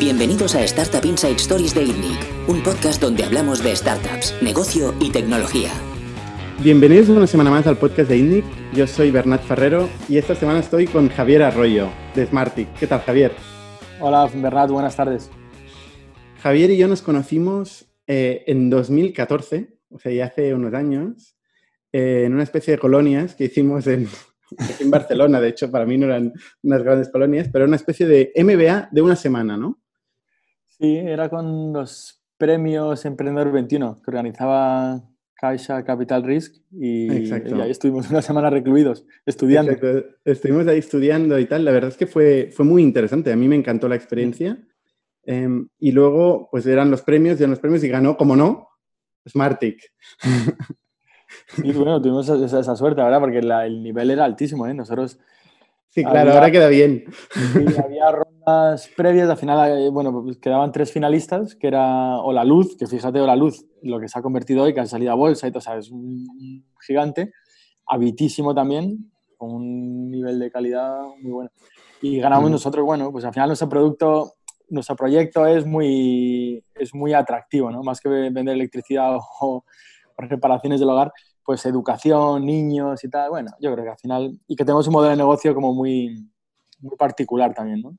Bienvenidos a Startup Inside Stories de ITNIC, un podcast donde hablamos de startups, negocio y tecnología. Bienvenidos una semana más al podcast de ITNIC. Yo soy Bernat Ferrero y esta semana estoy con Javier Arroyo de Smartic. ¿Qué tal, Javier? Hola, Bernat, buenas tardes. Javier y yo nos conocimos eh, en 2014, o sea, ya hace unos años, eh, en una especie de colonias que hicimos en, en Barcelona. De hecho, para mí no eran unas grandes colonias, pero una especie de MBA de una semana, ¿no? Sí, era con los premios Emprendedor 21 que organizaba Caixa Capital Risk y, ahí estuvimos una semana recluidos estudiando. Estuvimos ahí estudiando y tal. La verdad es que fue, fue muy interesante. A mí me encantó la experiencia. Em, y luego, pues eran los premios, y eran los premios y ganó, como no, Smartic. Y bueno, tuvimos esa, suerte, ¿verdad? Porque el nivel era altísimo, ¿eh? Nosotros... Sí, claro, ahora queda bien. había rondas previas, al final, eh, bueno, pues quedaban tres finalistas, que era O La Luz, que fíjate, O La Luz, lo que se ha convertido hoy, que ha salido a bolsa y todo, o sea, es un gigante, habitísimo también, con un nivel de calidad muy bueno. Y ganamos nosotros, bueno, pues al final nuestro producto, nuestro proyecto es muy, es muy atractivo, ¿no? Más que vender electricidad o, reparaciones del hogar, pues educación, niños y tal. Bueno, yo creo que al final, y que tenemos un modelo de negocio como muy, muy particular también, ¿no?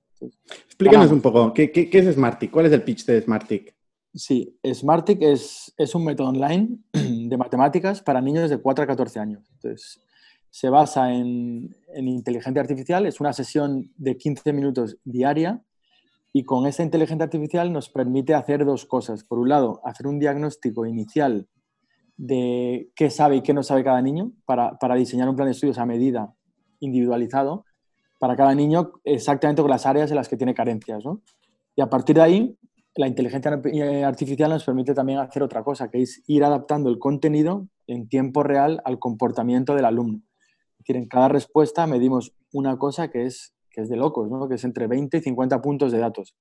Explícanos un poco, ¿qué, ¿qué, es Smartic? ¿Cuál es el pitch de Smartic? Sí, Smartic es, es un método online de matemáticas para niños de 4 a 14 años. Entonces, se basa en, en inteligencia artificial, es una sesión de 15 minutos diaria y con esa inteligencia artificial nos permite hacer dos cosas. Por un lado, hacer un diagnóstico inicial de qué sabe y qué no sabe cada niño para, diseñar un plan de estudios a medida, individualizado, para cada niño exactamente con las áreas en las que tiene carencias. Y a partir de ahí, la inteligencia artificial nos permite también hacer otra cosa, que es ir adaptando el contenido en tiempo real al comportamiento del alumno. Es decir, en cada respuesta medimos una cosa que es, que es de locos, que es entre 20 y 50 puntos de datos,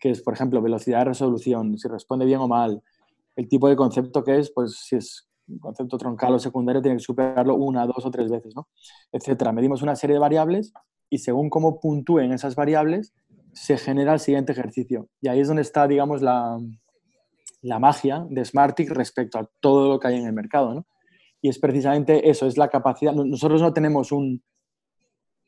que es, por ejemplo, velocidad de resolución, si responde bien o mal, el tipo de concepto que es, pues si es un concepto troncal o secundario, tiene que superarlo una, dos o tres veces, ¿no? Etcétera. Medimos una serie de variables y según cómo puntúen esas variables, se genera el siguiente ejercicio. Y ahí es donde está, digamos, la, la magia de Smartic respecto a todo lo que hay en el mercado. Y es precisamente eso, es la capacidad. Nosotros no tenemos un,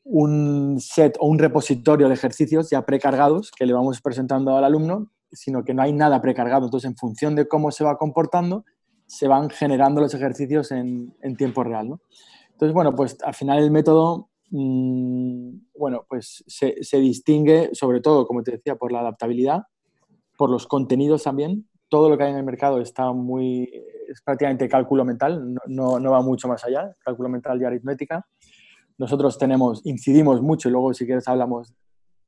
un set o un repositorio de ejercicios ya precargados que le vamos presentando al alumno, sino que no hay nada precargado. Entonces, en función de cómo se va comportando, se van generando los ejercicios en, tiempo real. ¿no? Entonces, bueno, pues al final el método, mm, bueno, pues se, distingue sobre todo, como te decía, por la adaptabilidad, por los contenidos también. Todo lo que hay en el mercado está muy, es prácticamente cálculo mental, no, no va mucho más allá, cálculo mental y aritmética. Nosotros tenemos, incidimos mucho, y luego si quieres hablamos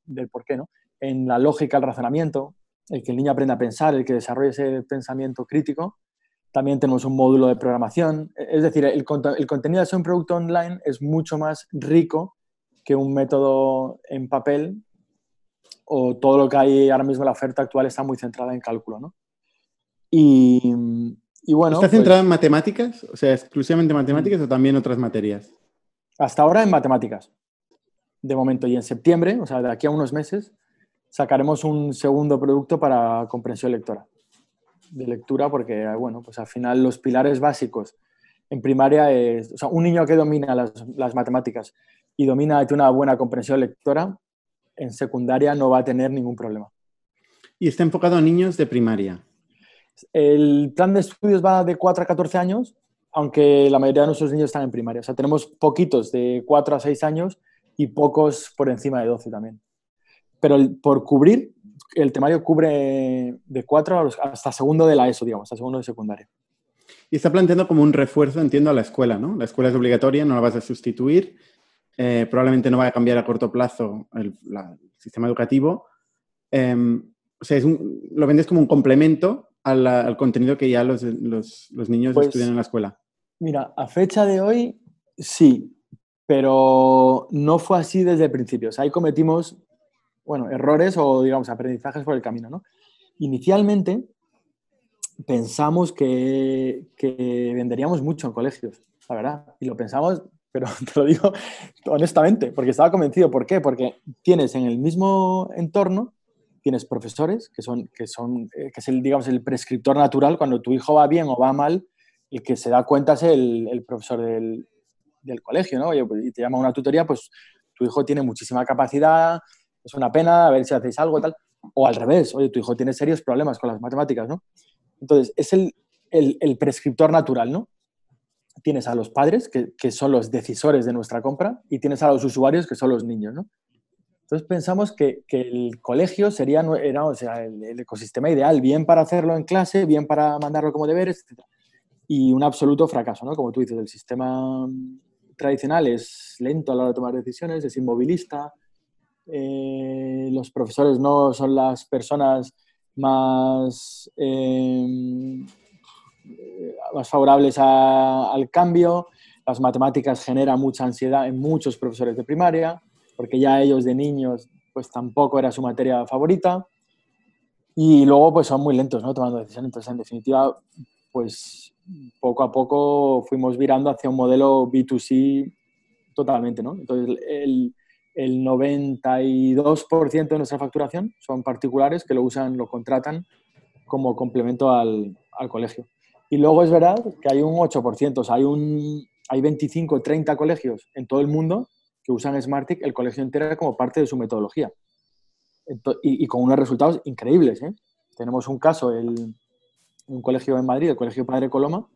del por qué, ¿no? En la lógica, el razonamiento, el que el niño aprenda a pensar, el que desarrolle ese pensamiento crítico. También tenemos un módulo de programación. Es decir, el, contenido de un producto online es mucho más rico que un método en papel o todo lo que hay ahora mismo, la oferta actual está muy centrada en cálculo. ¿no? Y, bueno. ¿Está centrada pues en matemáticas? O sea, exclusivamente matemáticas o también otras materias? Hasta ahora en matemáticas, de momento. Y en septiembre, o sea, de aquí a unos meses, sacaremos un segundo producto para comprensión lectora. De lectura, porque, bueno, pues al final los pilares básicos en primaria es, o sea, un niño que domina las, matemáticas y domina una buena comprensión lectora, en secundaria no va a tener ningún problema. ¿Y está enfocado a niños de primaria? El plan de estudios va de 4 a 14 años, aunque la mayoría de nuestros niños están en primaria. O sea, tenemos poquitos de 4 a 6 años y pocos por encima de 12 también pero por cubrir, el temario cubre de cuatro hasta segundo de la ESO, digamos, hasta segundo de secundaria. Y está planteando como un refuerzo, entiendo, a la escuela, ¿no? La escuela es obligatoria, no la vas a sustituir, eh, probablemente no vaya a cambiar a corto plazo el, sistema educativo. Em, o sea, lo vendes como un complemento al, contenido que ya los, niños pues estudian en la escuela. Mira, a fecha de hoy, sí, pero no fue así desde el principio. O sea, ahí cometimos bueno, errores o, digamos, aprendizajes por el camino, ¿no? Inicialmente pensamos que, venderíamos mucho en colegios, la verdad, y lo pensamos, pero te lo digo honestamente, porque estaba convencido. ¿Por qué? Porque tienes en el mismo entorno, tienes profesores, que, son, que, son, eh, que es el, digamos, el prescriptor natural, cuando tu hijo va bien o va mal, el que se da cuenta es el, el profesor del, del, colegio, ¿no? Pues, y te llama a una tutoría, pues tu hijo tiene muchísima capacidad, es una pena, a ver si hacéis algo tal. O al revés, oye, tu hijo tiene serios problemas con las matemáticas, ¿no? Entonces, es el, el, el prescriptor natural, ¿no? Tienes a los padres, que, que, son los decisores de nuestra compra, y tienes a los usuarios, que son los niños, ¿no? Entonces pensamos que, que el colegio sería era, o sea, el, el, ecosistema ideal, bien para hacerlo en clase, bien para mandarlo como deberes, etc. Y un absoluto fracaso, ¿no? Como tú dices, el sistema tradicional es lento a la hora de tomar decisiones, es inmovilista, eh, los profesores no son las personas más, eh, más favorables al cambio, las matemáticas generan mucha ansiedad en muchos profesores de primaria, porque ya ellos de niños pues tampoco era su materia favorita, y luego pues son muy lentos, ¿no? Tomando decisiones, entonces en definitiva pues poco a poco fuimos virando hacia un modelo B2C totalmente, ¿no? Entonces el, el 92% de nuestra facturación son particulares que lo usan, lo contratan como complemento al, colegio. Y luego es verdad que hay un 8%, o sea, hay, un, hay 25, 30 colegios en todo el mundo que usan Smartick, el colegio entero, como parte de su metodología. Y, con unos resultados increíbles. ¿eh? Tenemos un caso, el, un colegio en Madrid, el Colegio Padre Coloma,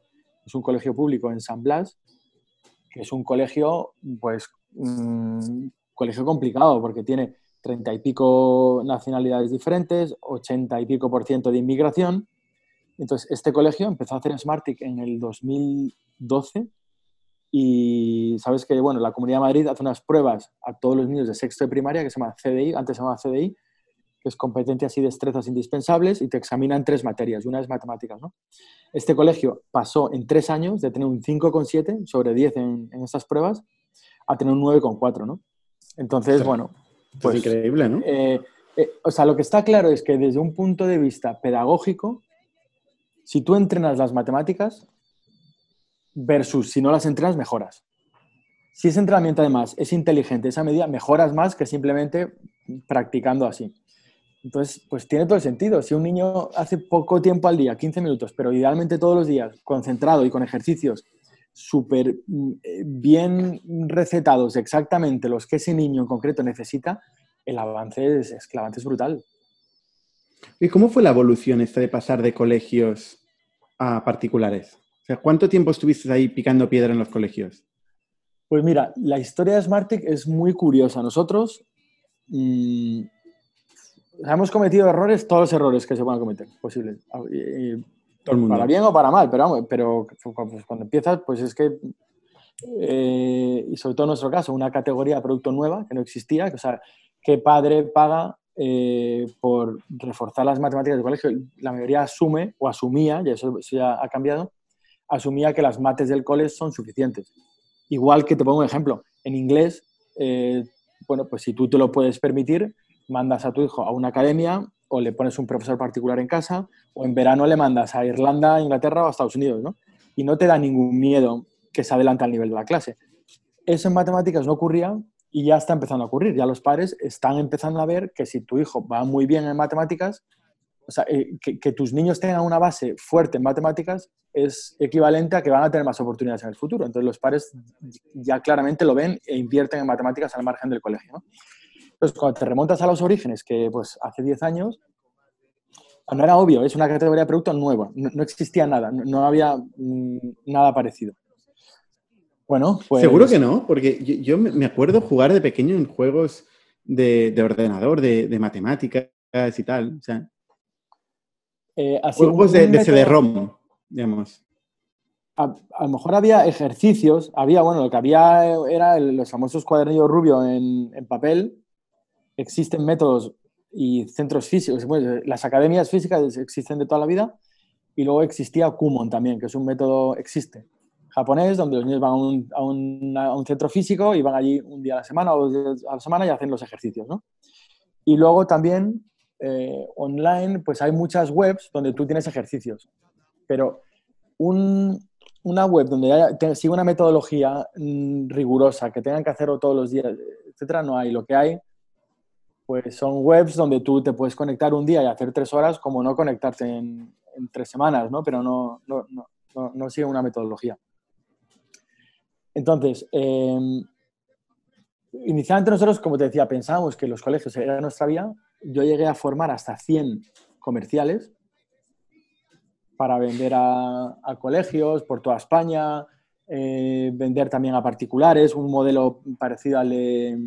es un colegio público en San Blas, que es un colegio, pues, mmm, colegio complicado porque tiene treinta y pico nacionalidades diferentes, ochenta y pico por ciento de inmigración. Entonces, este colegio empezó a hacer Smartick en el 2012 y sabes que, bueno, la Comunidad de Madrid hace unas pruebas a todos los niños de sexto de primaria que se llama CDI, antes se llamaba CDI, que es competencias y destrezas indispensables y te examinan tres materias, una es matemáticas, ¿no? Este colegio pasó en tres años de tener un 5,7 sobre 10 en, en estas pruebas a tener un 9,4, ¿no? Entonces, bueno. Pues, es increíble, ¿no? Eh, eh, o sea, lo que está claro es que desde un punto de vista pedagógico, si tú entrenas las matemáticas versus si no las entrenas, mejoras. Si ese entrenamiento además es inteligente, esa medida, mejoras más que simplemente practicando así. Entonces, pues tiene todo el sentido. Si un niño hace poco tiempo al día, 15 minutos, pero idealmente todos los días, concentrado y con ejercicios súper mm, eh, bien recetados exactamente los que ese niño en concreto necesita, el avance es, es, el avance es brutal. ¿Y cómo fue la evolución esta de pasar de colegios a particulares? O sea, ¿cuánto tiempo estuviste ahí picando piedra en los colegios? Pues mira, la historia de Smartick es muy curiosa. Nosotros mmm, hemos cometido errores, todos los errores que se puedan cometer, posibles. Todo el mundo. Para bien o para mal, pero, pero cuando empiezas, pues es que, eh, y sobre todo en nuestro caso, una categoría de producto nueva que no existía, o sea, ¿qué padre paga eh, por reforzar las matemáticas del colegio? La mayoría asume o asumía, y eso, eso ya ha cambiado, asumía que las mates del cole son suficientes. Igual que te pongo un ejemplo, en inglés, eh, bueno, pues si tú te lo puedes permitir, mandas a tu hijo a una academia o le pones un profesor particular en casa, o en verano le mandas a Irlanda, Inglaterra o a Estados Unidos, ¿no? Y no te da ningún miedo que se adelante al nivel de la clase. Eso en matemáticas no ocurría y ya está empezando a ocurrir. Ya los padres están empezando a ver que si tu hijo va muy bien en matemáticas, o sea, eh, que, tus niños tengan una base fuerte en matemáticas es equivalente a que van a tener más oportunidades en el futuro. Entonces los padres ya claramente lo ven e invierten en matemáticas al margen del colegio. ¿no? Entonces, cuando te remontas a los orígenes, que pues hace 10 años, no era obvio, es una categoría de producto nueva, no, no existía nada, no, no había mmm, nada parecido. Bueno, pues... Seguro que no, porque yo, yo, me acuerdo jugar de pequeño en juegos de, de ordenador, de, de, matemáticas y tal. O sea, eh, juegos de, de CD-ROM, digamos. A, a, lo mejor había ejercicios, había, bueno, lo que había era el, los famosos cuadernillos rubio en, en papel, existen métodos y centros físicos, las academias físicas existen de toda la vida y luego existía Kumon también, que es un método, existe, japonés, donde los niños van a un, centro físico y van allí un día a la semana o dos días a la semana y hacen los ejercicios, ¿no? Y luego también eh, online, pues hay muchas webs donde tú tienes ejercicios, pero un, una web donde haya, una metodología mmm, rigurosa, que tengan que hacerlo todos los días, etcétera, no hay. Lo que hay pues son webs donde tú te puedes conectar un día y hacer tres horas, como no conectarte en, tres semanas, ¿no? Pero no, no, no, no, sigue una metodología. Entonces, em, inicialmente nosotros, como te decía, pensábamos que los colegios eran nuestra vía. Yo llegué a formar hasta 100 comerciales para vender a, colegios por toda España, eh, vender también a particulares, un modelo parecido al de...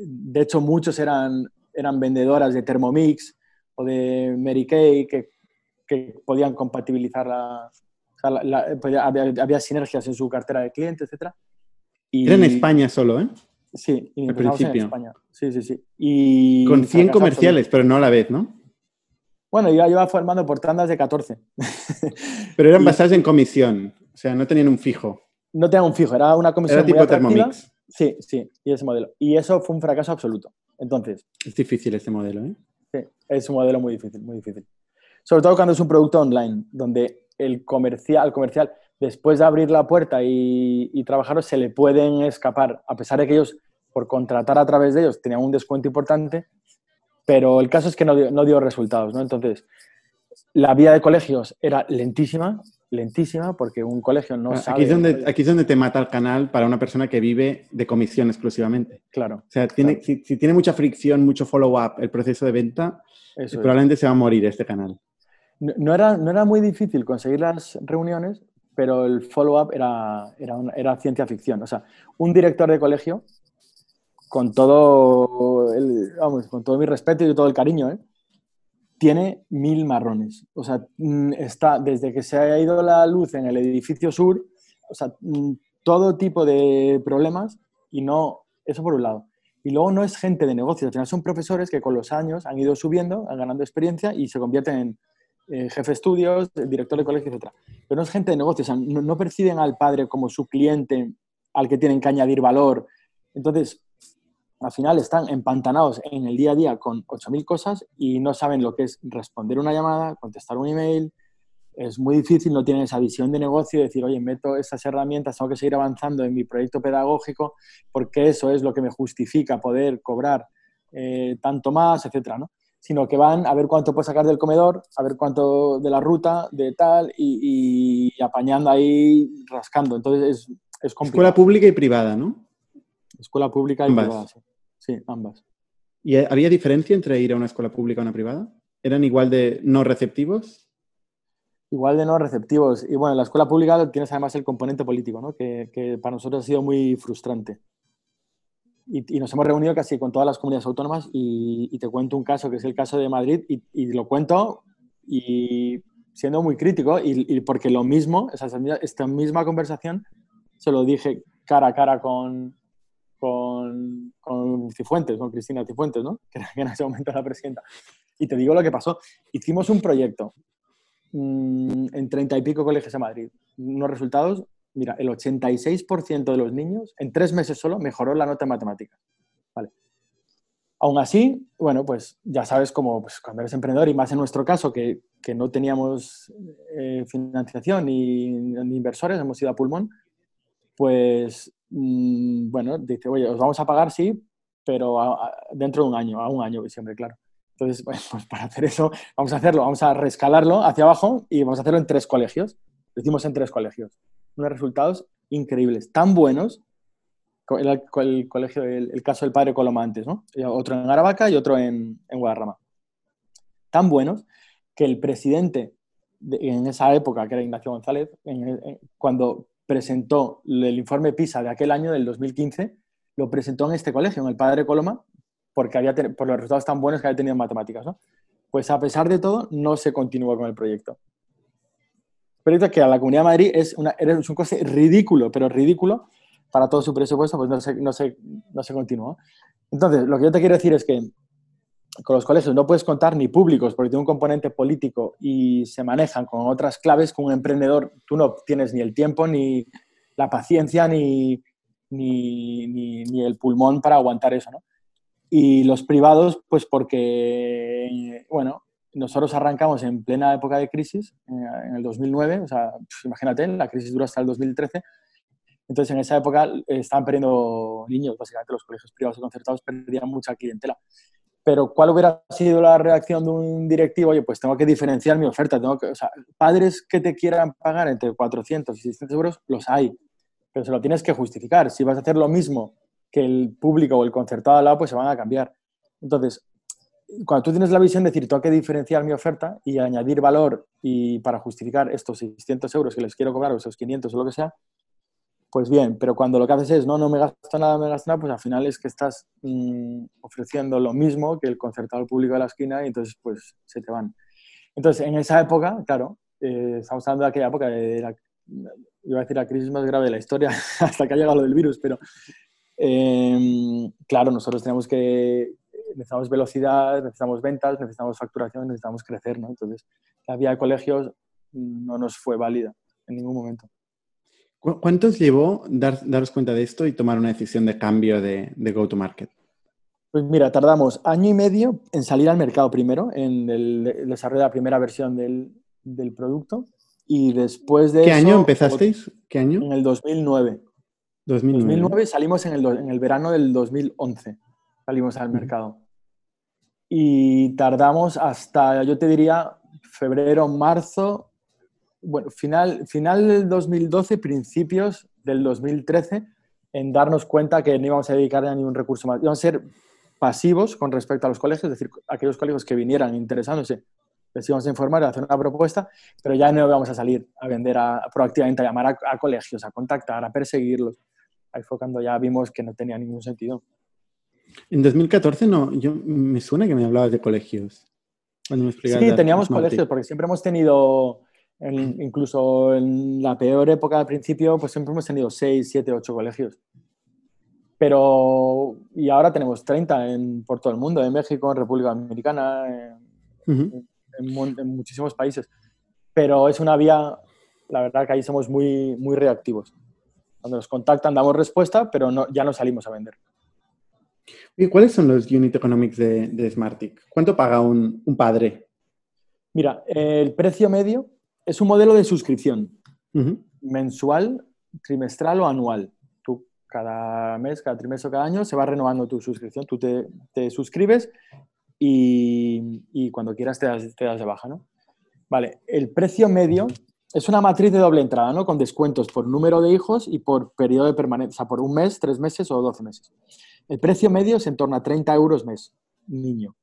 De hecho, muchos eran, eran vendedoras de Thermomix o de Mary Kay que, que podían compatibilizar la, había, sinergias en su cartera de clientes, etc. Y, Era en España solo, ¿eh? Sí, y Al principio. en España. Sí, sí, sí. Y Con 100 comerciales, pero no a la vez, ¿no? Bueno, yo iba formando por tandas de 14. Pero eran basadas en comisión, o sea, no tenían un fijo. No tenían un fijo, era una comisión era tipo Thermomix. Sí, sí, y ese modelo. Y eso fue un fracaso absoluto. Entonces... Es difícil este modelo, ¿eh? Sí, es un modelo muy difícil, muy difícil. Sobre todo cuando es un producto online, donde el comercial, comercial después de abrir la puerta y, y se le pueden escapar, a pesar de que ellos, por contratar a través de ellos, tenían un descuento importante, pero el caso es que no dio, resultados, ¿no? Entonces, la vía de colegios era lentísima, lentísima, porque un colegio no aquí sabe... Es donde, aquí es donde te mata el canal para una persona que vive de comisión exclusivamente. Claro. O sea, tiene, Si, tiene mucha fricción, mucho follow-up el proceso de venta, probablemente se va a morir este canal. No, era, no era muy difícil conseguir las reuniones, pero el follow-up era, era, era ciencia ficción. O sea, un director de colegio con todo, el, vamos, con todo mi respeto y todo el cariño, ¿eh? Tiene mil marrones. O sea, mm, está desde que se ha ido la luz en el edificio sur, o sea, mm, todo tipo de problemas y no, eso por un lado. Y luego no es gente de negocios, son profesores que con los años han ido subiendo, ganando experiencia y se convierten en eh, jefe de estudios, director de colegio, etc. Pero no es gente de negocios, no, no perciben al padre como su cliente al que tienen que añadir valor. Entonces, al final están empantanados en el día a día con 8.000 cosas y no saben lo que es responder una llamada, contestar un email. Es muy difícil, no tienen esa visión de negocio, decir, oye, meto estas herramientas, tengo que seguir avanzando en mi proyecto pedagógico porque eso es lo que me justifica poder cobrar eh, tanto más, etcétera, ¿no? Sino que van a ver cuánto puedo sacar del comedor, a ver cuánto de la ruta, de tal, y, apañando ahí, rascando. Entonces es, es complicado. Escuela pública y privada, ¿no? Escuela pública y privada, sí. Sí, ambas. ¿Y había diferencia entre ir a una escuela pública o una privada? ¿Eran igual de no receptivos? Igual de no receptivos. Y bueno, en la escuela pública tienes además el componente político, ¿no? que, para nosotros ha sido muy frustrante. Y, nos hemos reunido casi con todas las comunidades autónomas y, te cuento un caso que es el caso de Madrid y, lo cuento y siendo muy crítico y, porque lo mismo, esta misma conversación se lo dije cara a cara con, con, con Cifuentes, con Cristina Cifuentes, ¿no? que, en ese momento era la presidenta. Y te digo lo que pasó. Hicimos un proyecto mmm, en treinta y pico colegios de Madrid. Unos resultados, mira, el 86% de los niños en tres meses solo mejoró la nota en matemáticas. Vale. Aún así, bueno, pues ya sabes cómo pues, cuando eres emprendedor y más en nuestro caso que, que no teníamos eh, financiación ni, ni, inversores, hemos ido a pulmón, pues Mm, bueno, dice, oye, os vamos a pagar, sí, pero dentro de un año, a un año siempre, claro. Entonces, pues para hacer eso, vamos a hacerlo, vamos a rescalarlo hacia abajo y vamos a hacerlo en tres colegios. Lo hicimos en tres colegios. Unos resultados increíbles, tan buenos. El, el colegio, el, caso del padre Coloma antes, ¿no? Otro en Aravaca y otro en, en Guadarrama. Tan buenos que el presidente en esa época, que era Ignacio González, cuando presentó el informe PISA de aquel año, del 2015, lo presentó en este colegio, en el Padre Coloma, porque había por los resultados tan buenos que había tenido en matemáticas. ¿no? Pues a pesar de todo, no se continuó con el proyecto. proyecto que a la Comunidad de Madrid es, una, es un coste ridículo, pero ridículo para todo su presupuesto, pues no se, no se, no se continuó. Entonces, lo que yo te quiero decir es que con los colegios no puedes contar ni públicos porque tiene un componente político y se manejan con otras claves que un emprendedor tú no tienes ni el tiempo, ni la paciencia, ni, ni, el pulmón para aguantar eso, ¿no? Y los privados, pues porque, bueno, nosotros arrancamos en plena época de crisis, eh, en el 2009, o sea, pues imagínate, la crisis dura hasta el 2013, Entonces, en esa época eh, estaban perdiendo niños, básicamente los colegios privados y concertados perdían mucha clientela. Pero, ¿cuál hubiera sido la reacción de un directivo? Oye, pues tengo que diferenciar mi oferta. Tengo que, o sea, padres que te quieran pagar entre 400 y 600 euros, los hay. Pero se lo tienes que justificar. Si vas a hacer lo mismo que el público o el concertado al lado, pues se van a cambiar. Entonces, cuando tú tienes la visión de decir, tengo que diferenciar mi oferta y añadir valor y para justificar estos 600 euros que les quiero cobrar o esos 500 o lo que sea, pues bien, pero cuando lo que haces es, no, no me gasto nada, me gasto nada, pues al final es que estás mm, ofreciendo lo mismo que el concertado público de la esquina y entonces pues se te van. Entonces, en esa época, claro, eh, estamos hablando de aquella época de la, iba a decir la crisis más grave de la historia hasta que ha llegado lo del virus, pero em, claro, nosotros tenemos que, necesitamos velocidad, necesitamos ventas, necesitamos facturación, necesitamos crecer, ¿no? Entonces, la vía de colegios no nos fue válida en ningún momento. ¿Cuántos llevó dar, daros cuenta de esto y tomar una decisión de cambio de, go-to-market? Pues mira, tardamos año y medio en salir al mercado primero, en el, desarrollo de la primera versión del, producto. Y después de ¿Qué año empezasteis? ¿Qué año? En el 2009. 2009. 2009 salimos en el, en el verano del 2011. Salimos al mercado. Y tardamos hasta, yo te diría, febrero, marzo bueno, final, final del 2012, principios del 2013, en darnos cuenta que no íbamos a dedicar a ningún recurso más. Íbamos a ser pasivos con respecto a los colegios, es decir, aquellos colegios que vinieran interesándose, les íbamos a informar, a hacer una propuesta, pero ya no íbamos a salir a vender proactivamente, a llamar a, colegios, a contactar, a perseguirlos. Ahí fue cuando ya vimos que no tenía ningún sentido. En 2014 no, yo me suena que me hablabas de colegios. sí, teníamos colegios, porque siempre hemos tenido incluso en la peor época al principio, pues siempre hemos tenido 6, 7, 8 colegios. Pero, y ahora tenemos 30 en, por todo el mundo, en México, en República Dominicana, en, muchísimos países. Pero es una vía, la verdad que ahí somos muy, muy reactivos. Cuando nos contactan damos respuesta, pero no, ya no salimos a vender. ¿Y cuáles son los unit economics de, de Smartic? ¿Cuánto paga un, un padre? Mira, el precio medio es un modelo de suscripción mensual, trimestral o anual. Tú cada mes, cada trimestre o cada año se va renovando tu suscripción. Tú te, suscribes y, cuando quieras te das, de baja, ¿no? Vale, el precio medio es una matriz de doble entrada, ¿no? Con descuentos por número de hijos y por periodo de permanencia, o sea, por un mes, tres meses o doce meses. El precio medio es en torno a 30 euros mes, niño,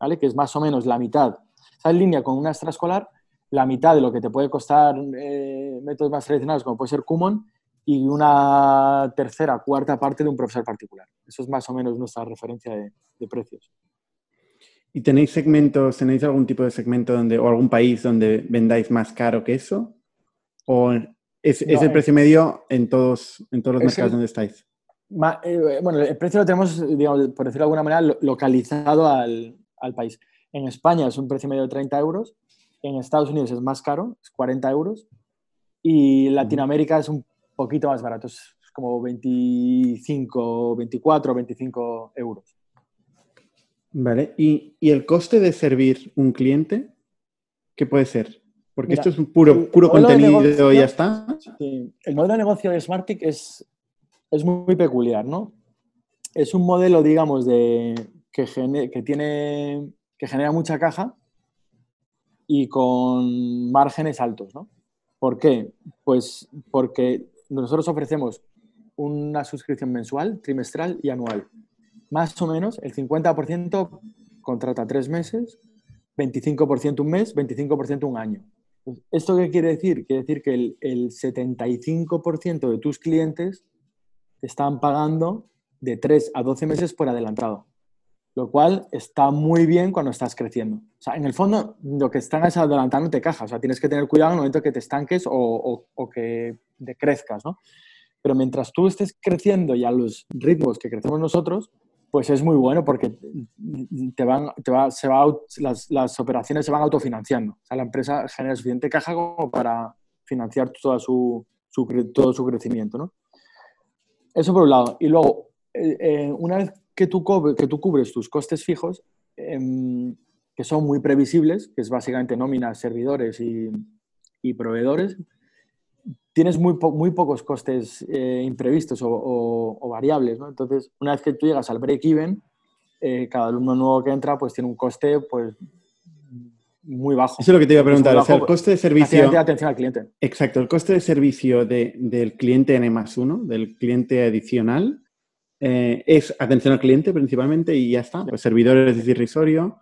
¿vale? Que es más o menos la mitad. Está en línea con una extraescolar la mitad de lo que te puede costar eh, métodos más tradicionales como puede ser Kumon y una tercera, cuarta parte de un profesor particular. Eso es más o menos nuestra referencia de, precios. ¿Y tenéis segmentos, tenéis algún tipo de segmento donde, o algún país donde vendáis más caro que eso? ¿O es, el precio medio en todos, en todos los mercados donde estáis? Eh, bueno, el precio lo tenemos, digamos, por decirlo de alguna manera, localizado al, al país. En España es un precio medio de 30 euros en Estados Unidos es más caro, es 40 euros, y Latinoamérica es un poquito más barato, es como 25, 24, 25 euros. Vale, ¿Y, el coste de servir un cliente? ¿Qué puede ser? Porque esto es un puro, puro contenido y ya está. El modelo de negocio de Smartic es, es muy peculiar, ¿no? Es un modelo, digamos, de, que, que, tiene, que genera mucha caja, y con márgenes altos, ¿no? ¿Por qué? Pues porque nosotros ofrecemos una suscripción mensual, trimestral y anual. Más o menos el 50% contrata tres meses, 25% un mes, 25% un año. ¿Esto qué quiere decir? Quiere decir que el, el 75% de tus clientes te están pagando de 3 a 12 meses por adelantado lo cual está muy bien cuando estás creciendo. O sea, en el fondo, lo que están es adelantándote caja. O sea, tienes que tener cuidado en el momento que te estanques o, que decrezcas, ¿no? Pero mientras tú estés creciendo y a los ritmos que crecemos nosotros, pues es muy bueno porque te van, te va, se va, las, las, operaciones se van autofinanciando. O sea, la empresa genera suficiente caja como para financiar toda su, su todo su crecimiento, ¿no? Eso por un lado. Y luego, eh, eh, una vez que tú, que tú cubres tus costes fijos, em, que son muy previsibles, que es básicamente nóminas, servidores y, proveedores, tienes muy, muy pocos costes eh, imprevistos o, variables, ¿no? Entonces, una vez que tú llegas al break-even, eh, cada alumno nuevo que entra pues tiene un coste pues muy bajo. Eso es lo que te iba a preguntar. o sea, el coste de servicio. De atención al cliente. Exacto. El coste de servicio del cliente N más uno, del cliente adicional, eh, es atención al cliente principalmente y ya está. Los servidores es irrisorio.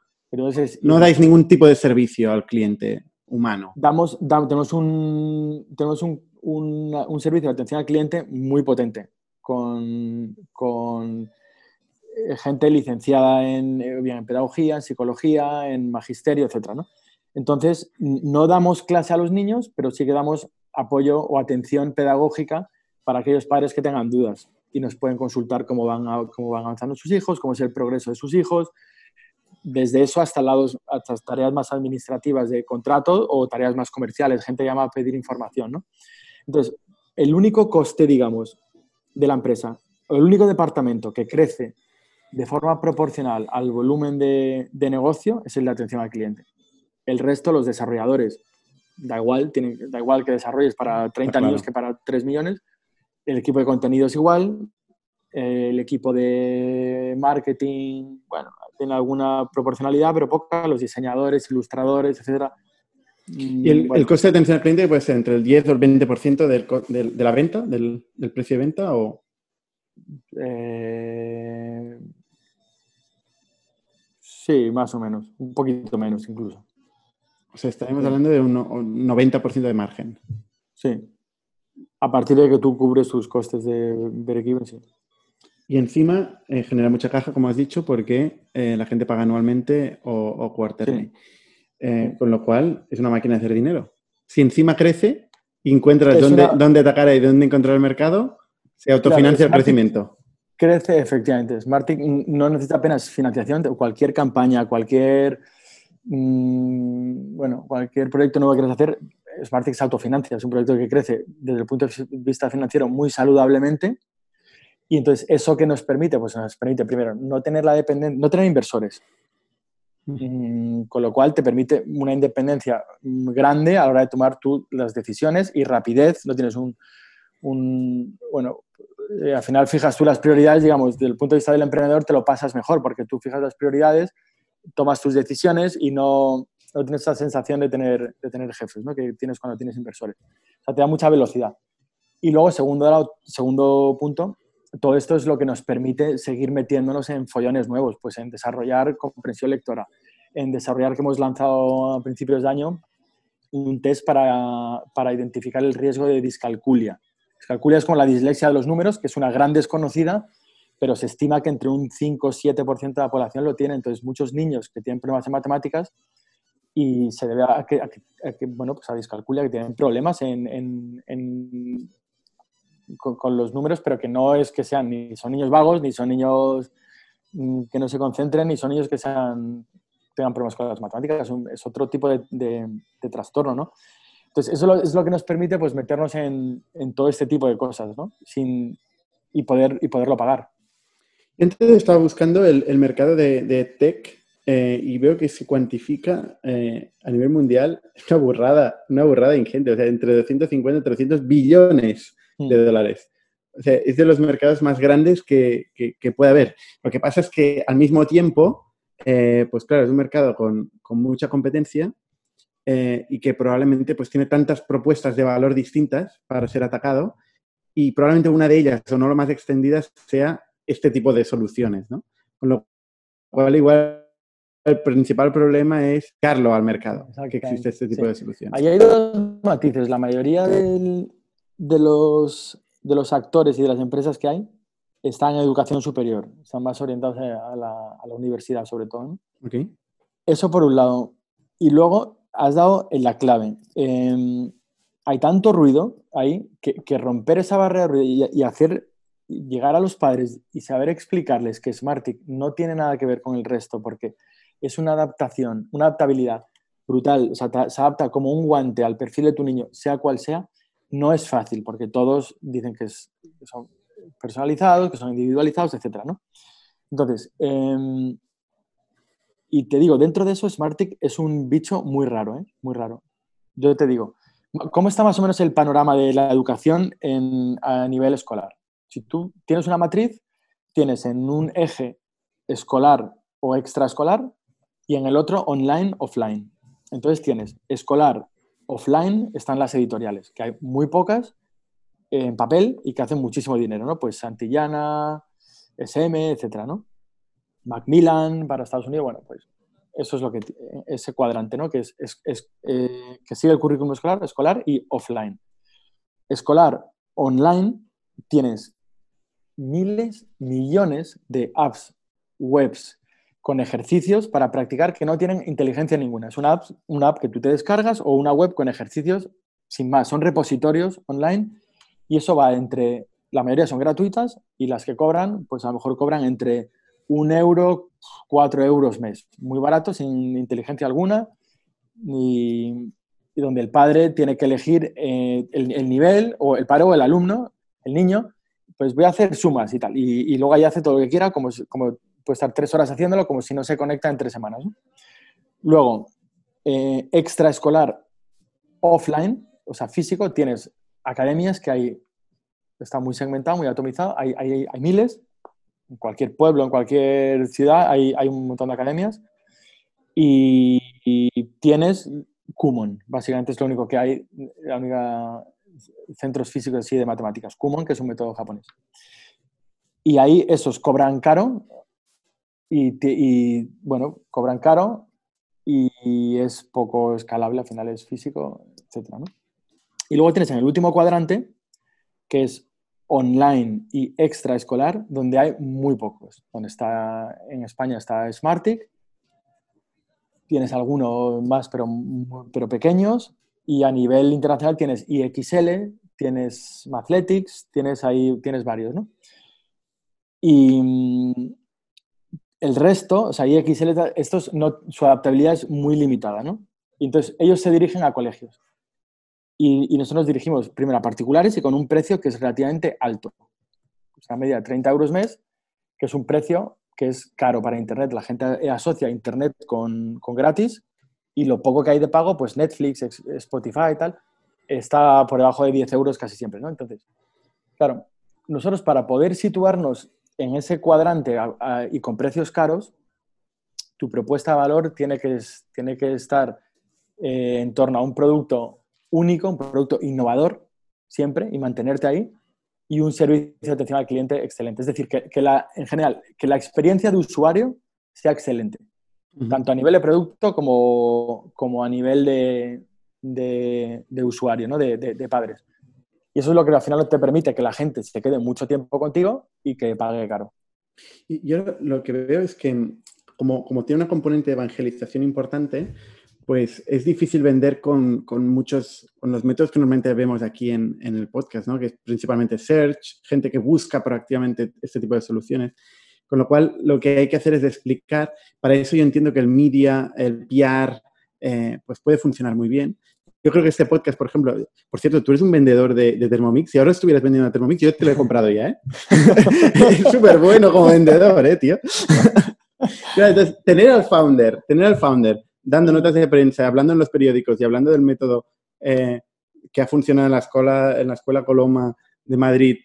no dais ningún tipo de servicio al cliente humano. Damos, tenemos un, tenemos un, un, servicio de atención al cliente muy potente, con, con eh, gente licenciada en, eh, en, pedagogía, en psicología, en magisterio, etc. ¿no? Entonces, no damos clase a los niños, pero sí que damos apoyo o atención pedagógica para aquellos padres que tengan dudas y nos pueden consultar cómo van, cómo van avanzando sus hijos, cómo es el progreso de sus hijos, desde eso hasta, lados, hasta tareas más administrativas de contrato o tareas más comerciales, gente llama a pedir información. ¿no? Entonces, el único coste, digamos, de la empresa, o el único departamento que crece de forma proporcional al volumen de, de negocio es el de atención al cliente. El resto, los desarrolladores, da igual, tienen, da igual que desarrolles para 30 niños que para 3 millones, el equipo de contenido es igual, el equipo de marketing, bueno, tiene alguna proporcionalidad, pero poca, los diseñadores, ilustradores, etcétera. ¿Y el, coste de atención al cliente puede ser entre el 10 o el 20% del, de la venta, del, precio de venta? O... Eh, sí, más o menos, un poquito menos incluso. O sea, estaremos hablando de un 90% de margen. Sí. A partir de que tú cubres tus costes de break-even, sí. Y encima eh, genera mucha caja, como has dicho, porque eh, la gente paga anualmente o, o eh, con lo cual es una máquina de hacer dinero. Si encima crece encuentras dónde, dónde, atacar y dónde encontrar el mercado, se autofinancia el crecimiento. Crece, efectivamente. Smartic no necesita apenas financiación. Cualquier campaña, cualquier, mm, bueno, cualquier proyecto nuevo que quieras hacer, Smartic se autofinancia. Es un proyecto que crece desde el punto de vista financiero muy saludablemente y entonces, ¿eso que nos permite? Pues nos permite, primero, no tener la dependencia, no tener inversores. Mm, con lo cual te permite una independencia grande a la hora de tomar tú las decisiones y rapidez. No tienes un, un bueno, eh, al final fijas tú las prioridades, digamos, desde el punto de vista del emprendedor te lo pasas mejor porque tú fijas las prioridades, tomas tus decisiones y no, no tienes esa sensación de tener, de tener jefes ¿no? que tienes cuando tienes inversores. O sea, te da mucha velocidad. Y luego, segundo, segundo punto, todo esto es lo que nos permite seguir metiéndonos en follones nuevos, pues en desarrollar comprensión lectora, en desarrollar que hemos lanzado a principios de año un test para, para identificar el riesgo de discalculia. Discalculia es como la dislexia de los números, que es una gran desconocida, pero se estima que entre un 5 o 7% de la población lo tiene. Entonces, muchos niños que tienen problemas en matemáticas y se debe a que, bueno, pues a discalculia, que tienen problemas con, los números, pero que no es que sean ni son niños vagos, ni son niños mm, que no se concentren, ni son niños que sean, tengan problemas con las matemáticas, es, otro tipo de, trastorno, ¿no? Entonces, eso es lo que nos permite pues, meternos en, todo este tipo de cosas, ¿no? Sin, y, poder, y poderlo pagar. Entonces estaba buscando el, mercado de tech eh, y veo que se cuantifica eh, a nivel mundial una burrada, una burrada ingente, o sea, entre 250 y 300 billones de mm. dólares. O sea, es de los mercados más grandes que, que, puede haber. Lo que pasa es que al mismo tiempo, eh, pues claro, es un mercado con, con mucha competencia eh, y que probablemente pues tiene tantas propuestas de valor distintas para ser atacado y probablemente una de ellas, o no lo más extendidas, sea este tipo de soluciones, ¿no? Con lo cual igual el principal problema es carlo al mercado, que existe este tipo de soluciones. Ahí hay dos matices. La mayoría del, de los, de los actores y de las empresas que hay están en educación superior, están más orientados a la, a la universidad sobre todo. Eso por un lado. Y luego has dado en la clave. Em, hay tanto ruido ahí que, que romper esa barrera y, y, hacer llegar a los padres y saber explicarles que Smartic no tiene nada que ver con el resto porque es una adaptación, una adaptabilidad brutal, o sea, se adapta como un guante al perfil de tu niño, sea cual sea, no es fácil porque todos dicen que, son personalizados, que son individualizados, etc. ¿no? Entonces, em, y te digo, dentro de eso, Smartic es un bicho muy raro, ¿eh? muy raro. Yo te digo, ¿Cómo está más o menos el panorama de la educación a nivel escolar? Si tú tienes una matriz, tienes en un eje escolar o extraescolar y en el otro online, offline. Entonces tienes escolar, offline, están las editoriales, que hay muy pocas en papel y que hacen muchísimo dinero, ¿no? Pues Santillana, SM, etcétera, ¿no? Macmillan para Estados Unidos, bueno, pues eso es lo que ese cuadrante, ¿no? Que es, eh, que sigue el currículum escolar, escolar y offline. Escolar, online, tienes miles, millones de apps, webs con ejercicios para practicar que no tienen inteligencia ninguna. Es una app, una app que tú te descargas o una web con ejercicios sin más. Son repositorios online y eso va entre, la mayoría son gratuitas y las que cobran, pues a lo mejor cobran entre un euro, cuatro euros mes. Muy barato, sin inteligencia alguna y, donde el padre tiene que elegir eh, el, nivel o el padre o el alumno, el niño, pues voy a hacer sumas y tal. Y, luego ahí hace todo lo que quiera, como, como puede estar tres horas haciéndolo, como si no se conecta en tres semanas. Luego, eh, extraescolar offline, o sea, físico, tienes academias que hay, está muy segmentado, muy atomizado, hay, hay, hay miles, en cualquier pueblo, en cualquier ciudad hay, hay un montón de academias y, tienes Kumon, básicamente es lo único que hay, la única centros físicos así de matemáticas, Kumon, que es un método japonés. Y ahí esos cobran caro y, bueno, cobran caro y es poco escalable, al final es físico, etc. Y luego tienes en el último cuadrante, que es online y extraescolar, donde hay muy pocos. Donde está, en España está Smartic, tienes algunos más, pero, pero pequeños, y a nivel internacional tienes IXL, tienes Mathletics, tienes ahí, tienes varios, ¿no? Y el resto, o sea, IXL, estos no, su adaptabilidad es muy limitada, ¿no? Y entonces ellos se dirigen a colegios. Y, nosotros nos dirigimos primero a particulares y con un precio que es relativamente alto. O sea, media de 30 euros mes, que es un precio que es caro para Internet. La gente asocia Internet con, con gratis y lo poco que hay de pago, pues Netflix, Spotify y tal, está por debajo de 10 euros casi siempre, ¿no? Entonces, claro, nosotros para poder situarnos en ese cuadrante y con precios caros, tu propuesta de valor tiene que, tiene que estar eh, en torno a un producto único, un producto innovador siempre y mantenerte ahí y un servicio de atención al cliente excelente. Es decir, que, la, en general, que la experiencia de usuario sea excelente, tanto a nivel de producto como, como a nivel de, de, usuario, ¿no? de, de, padres. Y eso es lo que al final te permite que la gente se quede mucho tiempo contigo y que pague caro. Y yo lo que veo es que como, como tiene una componente de evangelización importante, pues es difícil vender con, muchos, con los métodos que normalmente vemos aquí en, el podcast, ¿no? que es principalmente search, gente que busca proactivamente este tipo de soluciones. Con lo cual, lo que hay que hacer es explicar. Para eso yo entiendo que el media, el PR, eh, pues puede funcionar muy bien. Yo creo que este podcast, por ejemplo, por cierto, tú eres un vendedor de, Thermomix. Si ahora estuvieras vendiendo a Thermomix, yo te lo he comprado ya, ¿eh? es súper bueno como vendedor, ¿eh, tío? Entonces, tener al founder, tener al founder dando notas de prensa, hablando en los periódicos y hablando del método eh, que ha funcionado en la escuela, en la escuela Coloma de Madrid,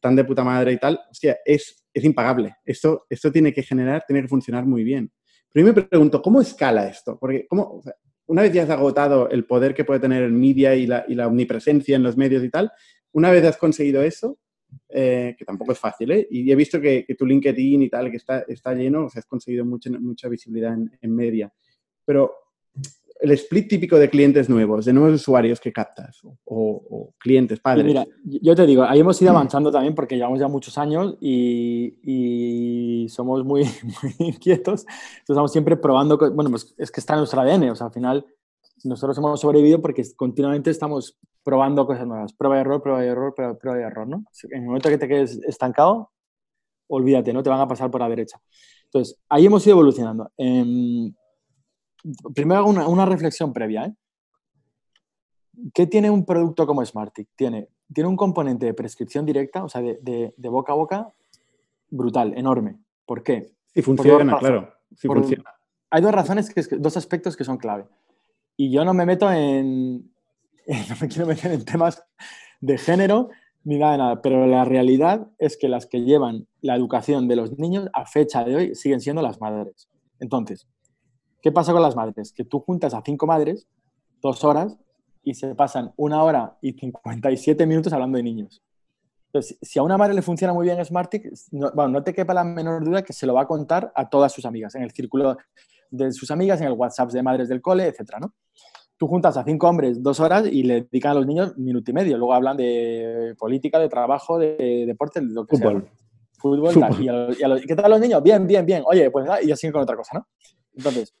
tan de puta madre y tal, hostia, es, es impagable. Esto, esto tiene que generar, tiene que funcionar muy bien. Pero yo me pregunto, ¿cómo escala esto? Porque ¿cómo, una vez ya has agotado el poder que puede tener el media y la, y la omnipresencia en los medios y tal, una vez has conseguido eso, eh, que tampoco es fácil, ¿eh? Y he visto que, tu LinkedIn y tal, que está, está lleno, o sea, has conseguido mucha, mucha visibilidad en, en media pero el split típico de clientes nuevos, de nuevos usuarios que captas o, clientes, padres. mira, yo te digo, ahí hemos ido avanzando también porque llevamos ya muchos años y, somos muy, inquietos. Entonces estamos siempre probando, bueno, pues es que está en nuestro ADN, o sea, al final nosotros hemos sobrevivido porque continuamente estamos probando cosas nuevas, prueba y error, prueba y error, prueba, y error, ¿no? En el momento que te quedes estancado, olvídate, ¿no? Te van a pasar por la derecha. Entonces, ahí hemos ido evolucionando. Em, primero hago una, reflexión previa. ¿eh? ¿Qué tiene un producto como Smartic? Tiene, tiene un componente de prescripción directa, o sea, de, boca a boca, brutal, enorme. ¿Por qué? Sí, funciona, claro. Hay dos razones, que, dos aspectos que son clave. Y yo no me meto en, no me quiero meter en temas de género ni nada de nada, pero la realidad es que las que llevan la educación de los niños a fecha de hoy siguen siendo las madres. Entonces, ¿qué pasa con las madres? Que tú juntas a cinco madres, dos horas, y se pasan una hora y 57 minutos hablando de niños. Entonces, si a una madre le funciona muy bien Smartick, no, bueno, no te quepa la menor duda que se lo va a contar a todas sus amigas, en el círculo de sus amigas, en el WhatsApp de madres del cole, etc. ¿no? Tú juntas a cinco hombres dos horas y le dedican a los niños minuto y medio. Luego hablan de política, de trabajo, de deporte, de lo que Fútbol. sea. Fútbol. tal. Y, a los- y a los- ¿Qué tal los niños? Bien, bien, bien. Oye, pues y así con otra cosa, ¿no? Entonces,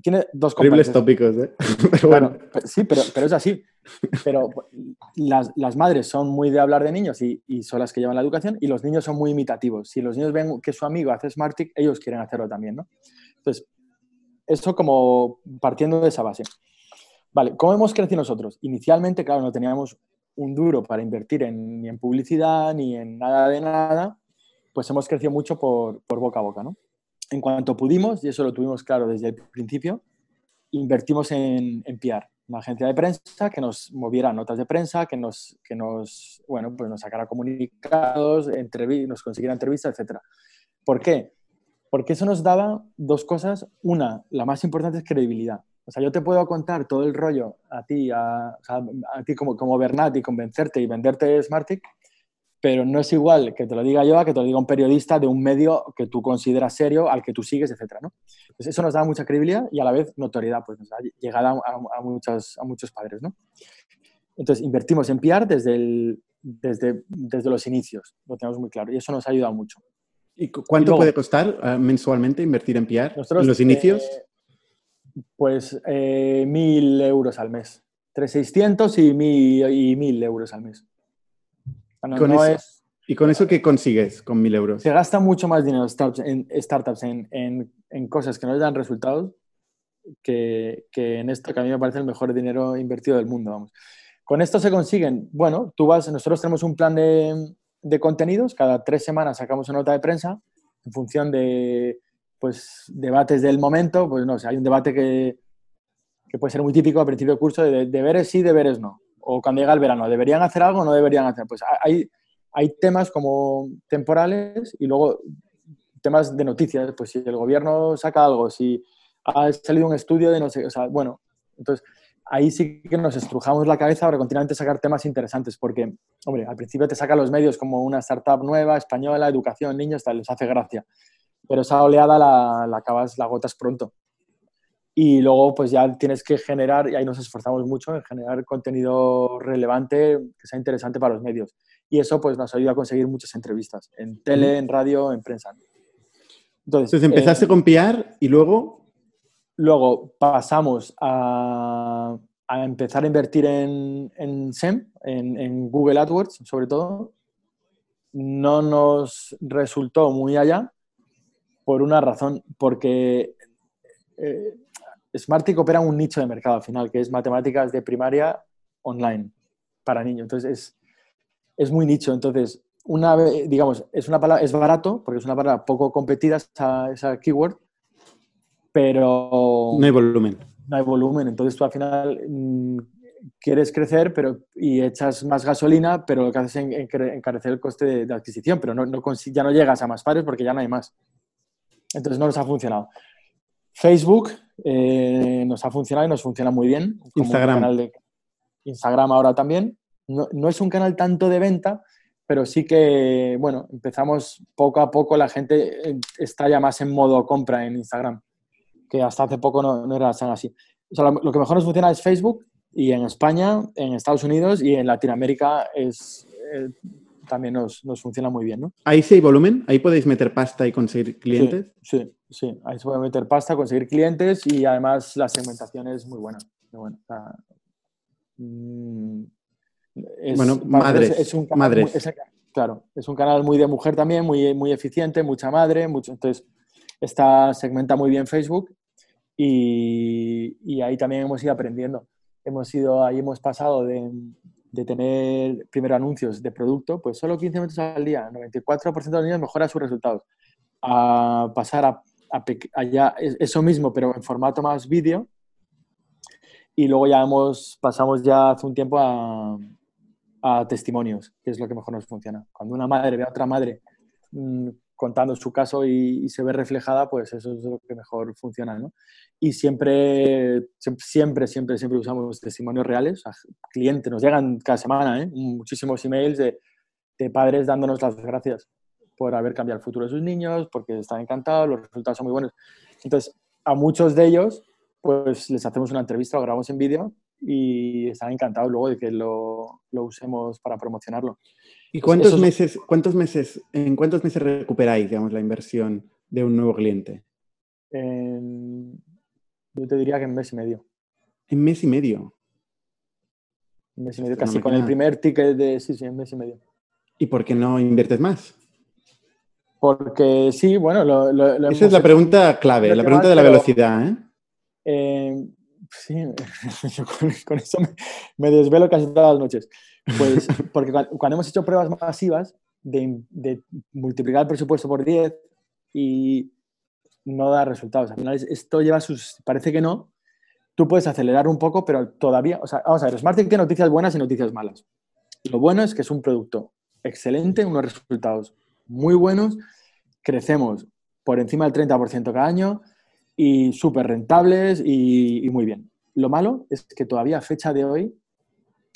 tiene dos Horribles componentes. tópicos, ¿eh? Pero bueno. Claro, sí, pero, pero es así. Pero las, las madres son muy de hablar de niños y, y son las que llevan la educación y los niños son muy imitativos. Si los niños ven que su amigo hace Smartick, ellos quieren hacerlo también, ¿no? Entonces, eso como partiendo de esa base. Vale, ¿cómo hemos crecido nosotros? Inicialmente, claro, no teníamos un duro para invertir en, ni en publicidad ni en nada de nada, pues hemos crecido mucho por, por boca a boca, ¿no? En cuanto pudimos, y eso lo tuvimos claro desde el principio, invertimos en, en PR, una agencia de prensa que nos moviera notas de prensa, que nos, que nos, bueno, pues nos sacara comunicados, nos consiguiera entrevistas, etc. ¿Por qué? Porque eso nos daba dos cosas. Una, la más importante es credibilidad. O sea, yo te puedo contar todo el rollo a ti, a, a ti como, como Bernat y convencerte y venderte Smartick, pero no es igual que te lo diga yo a que te lo diga un periodista de un medio que tú consideras serio, al que tú sigues, etc. ¿no? Pues eso nos da mucha credibilidad y a la vez notoriedad, pues nos da llegada a, muchos, a muchos padres, ¿no? Entonces, invertimos en PR desde, el- desde, desde los inicios, lo tenemos muy claro, y eso nos ha ayudado mucho. ¿Y cu- cuánto luego- puede costar eh, mensualmente invertir en PR? Nosotros, ¿En los inicios? eh, pues eh, mil euros al mes. Entre 600 y mil, y mil euros al mes. Con no eso- es- ¿Y con eso qué consigues con mil euros? se gasta mucho más dinero startups- en startups, en, en- en cosas que no les dan resultados, que, que en esto que a mí me parece el mejor dinero invertido del mundo. Vamos. Con esto se consiguen, bueno, tú vas, nosotros tenemos un plan de, de contenidos, cada tres semanas sacamos una nota de prensa en función de pues, debates del momento, pues no sé, hay un debate que, que puede ser muy típico al principio del curso de deberes sí, deberes no, o cuando llega el verano, ¿deberían hacer algo o no deberían hacer? Pues hay, hay temas como temporales y luego temas de noticias, pues si el gobierno saca algo, si ha salido un estudio de no sé, o sea, bueno, entonces ahí sí que nos estrujamos la cabeza para continuamente sacar temas interesantes, porque, hombre, al principio te sacan los medios como una startup nueva, española, educación, niños, tal, les hace gracia, pero esa oleada la, la acabas, la agotas pronto. Y luego pues ya tienes que generar, y ahí nos esforzamos mucho en generar contenido relevante que sea interesante para los medios. Y eso pues nos ayuda a conseguir muchas entrevistas, en tele, en radio, en prensa. Entonces, Entonces empezaste eh, con PR y luego Luego pasamos a, a empezar a invertir en, en SEM, en, en Google AdWords sobre todo. No nos resultó muy allá por una razón, porque eh, Smartick opera un nicho de mercado al final, que es matemáticas de primaria online para niños. Entonces es, es muy nicho. Entonces, una vez, digamos, es una palabra, es barato, porque es una palabra poco competida esa, esa keyword, pero no hay volumen. no hay volumen. Entonces tú al final mm, quieres crecer pero, y echas más gasolina, pero lo que haces es en- en- encarecer el coste de, de adquisición, pero no, no ya no llegas a más padres porque ya no hay más. Entonces no nos ha funcionado. Facebook eh, nos ha funcionado y nos funciona muy bien. como un Instagram. canal de- Instagram ahora también. No, no es un canal tanto de venta, pero sí que, bueno, empezamos poco a poco, la gente eh, está ya más en modo compra en Instagram, que hasta hace poco no, no era tan así. O sea, lo, lo que mejor nos funciona es Facebook y en España, en Estados Unidos y en Latinoamérica es, eh, también nos, nos funciona muy bien, ¿no? Ahí sí hay volumen, ahí podéis meter pasta y conseguir clientes. Sí, sí, ahí se puede meter pasta, conseguir clientes y además la segmentación es muy buena. muy buena. O sea, mm, es- Bueno, madres, es un canal madres. es- claro, es un canal muy de mujer también, muy, muy eficiente, mucha madre, mucho, entonces está segmenta muy bien Facebook y, y ahí también hemos ido aprendiendo. Hemos ido, ahí hemos pasado de, de tener primero anuncios de producto, pues solo 15 minutos al día, 94% de los niños mejora sus resultados, a pasar a, ya es- eso mismo, pero en formato más vídeo. y luego ya hemos, pasamos ya hace un tiempo a, a testimonios, que es lo que mejor nos funciona. Cuando una madre ve a otra madre mm, contando su caso y, se ve reflejada, pues eso es lo que mejor funciona, ¿no? Y siempre, siempre, siempre, siempre usamos testimonios reales. clientes nos llegan cada semana, ¿eh? muchísimos emails de, de, padres dándonos las gracias por haber cambiado el futuro de sus niños, porque están encantados, los resultados son muy buenos. Entonces, a muchos de ellos, pues les hacemos una entrevista, lo grabamos en vídeo y están encantados luego de que lo, lo usemos para promocionarlo. ¿Y cuántos meses, cuántos meses, en cuántos meses recuperáis, digamos, la inversión de un nuevo cliente? yo te diría que en mes y medio. ¿En mes y medio? En mes y medio, casi con el primer ticket de, sí, sí, en mes y medio. ¿Y por qué no inviertes más? Porque sí, bueno, lo, Esa es la pregunta clave, la pregunta de la velocidad, ¿eh? eh sí, con, eso me, desvelo casi todas las noches. Pues porque cuando, hemos hecho pruebas masivas de, multiplicar el presupuesto por 10 y no da resultados. Al final esto lleva sus... Parece que no. Tú puedes acelerar un poco, pero todavía... O sea, vamos a ver, SmartTech tiene noticias buenas y noticias malas. Lo bueno es que es un producto excelente, unos resultados muy buenos, crecemos por encima del 30% cada año, y súper rentables y, muy bien. Lo malo es que todavía a fecha de hoy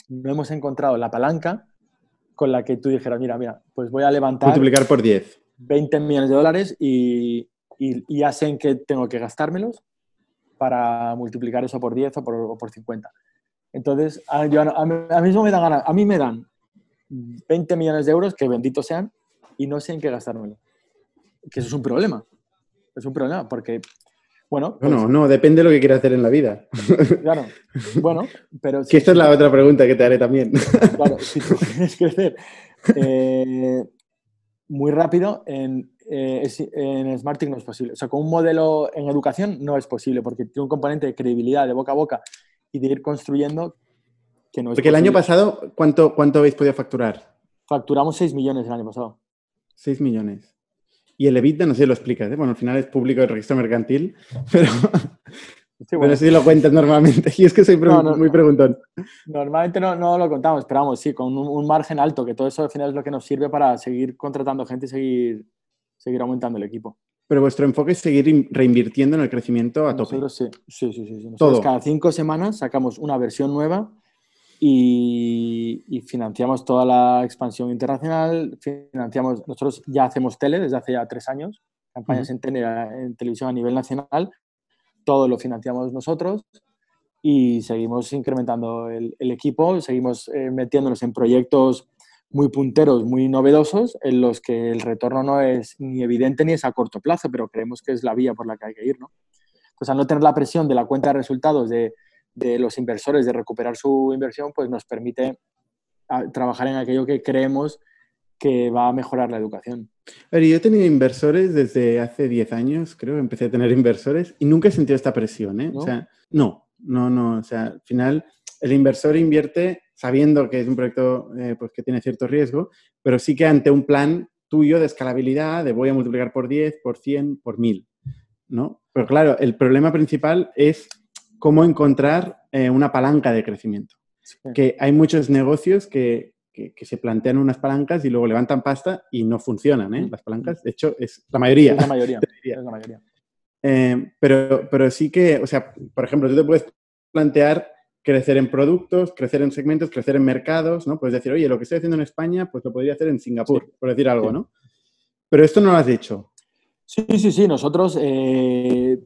no hemos encontrado la palanca con la que tú dijeras, mira, mira, pues voy a levantar... Multiplicar por 10. 20 millones de dólares y, y, ya sé en qué tengo que gastármelos para multiplicar eso por 10 o por, por 50. Entonces, a, yo, a, mí mismo me dan ganas, a mí me dan 20 millones de euros, que benditos sean, y no sé en qué gastármelo. Que eso es un problema. Es un problema porque bueno, pues no, depende de lo que quieras hacer en la vida. Claro, bueno, pero... que esta es la otra pregunta que te haré también. Claro, si tú quieres crecer eh, muy rápido, en, eh, en SmartTech no es posible. O sea, con un modelo en educación no es posible porque tiene un componente de credibilidad de boca a boca y de ir construyendo que no es Porque el año pasado, ¿cuánto, ¿cuánto habéis podido facturar? Facturamos 6 millones el año pasado. 6 millones. Y el EBITDA, no sé si lo explicas, ¿eh? bueno, al final es público del registro mercantil, pero, sí, bueno. lo cuentas normalmente. Y es que soy muy preguntón. Normalmente no, no, lo contamos, pero vamos, sí, con un, margen alto, que todo eso al final es lo que nos sirve para seguir contratando gente y seguir, seguir aumentando el equipo. Pero vuestro enfoque es seguir reinvirtiendo en el crecimiento a tope. sí, sí, sí. sí. Nosotros cada cinco semanas sacamos una versión nueva y, financiamos toda la expansión internacional. Financiamos, nosotros ya hacemos tele desde hace ya tres años, campañas en, en, televisión a nivel nacional. Todo lo financiamos nosotros y seguimos incrementando el, equipo, seguimos eh, metiéndonos en proyectos muy punteros, muy novedosos, en los que el retorno no es ni evidente ni es a corto plazo, pero creemos que es la vía por la que hay que ir. ¿no? Pues al no tener la presión de la cuenta de resultados de de los inversores de recuperar su inversión, pues nos permite ah, trabajar en aquello que creemos que va a mejorar la educación. yo he tenido inversores desde hace 10 años, creo que empecé a tener inversores y nunca he sentido esta presión, ¿eh? ¿No? O sea, no, no, no, o sea, al final el inversor invierte sabiendo que es un proyecto eh, pues, que tiene cierto riesgo, pero sí que ante un plan tuyo de escalabilidad, de voy a multiplicar por 10, por 100, por 1000, ¿no? Pero claro, el problema principal es cómo encontrar eh, una palanca de crecimiento. Que hay muchos negocios que, se plantean unas palancas y luego levantan pasta y no funcionan, ¿eh? Las palancas, de hecho, es la mayoría. Es la mayoría. es la mayoría. Eh, pero, pero sí que, o sea, por ejemplo, tú te puedes plantear crecer en productos, crecer en segmentos, crecer en mercados, ¿no? Puedes decir, oye, lo que estoy haciendo en España, pues lo podría hacer en Singapur, por decir algo, ¿no? Pero esto no lo has dicho. Sí, sí, sí. Nosotros eh,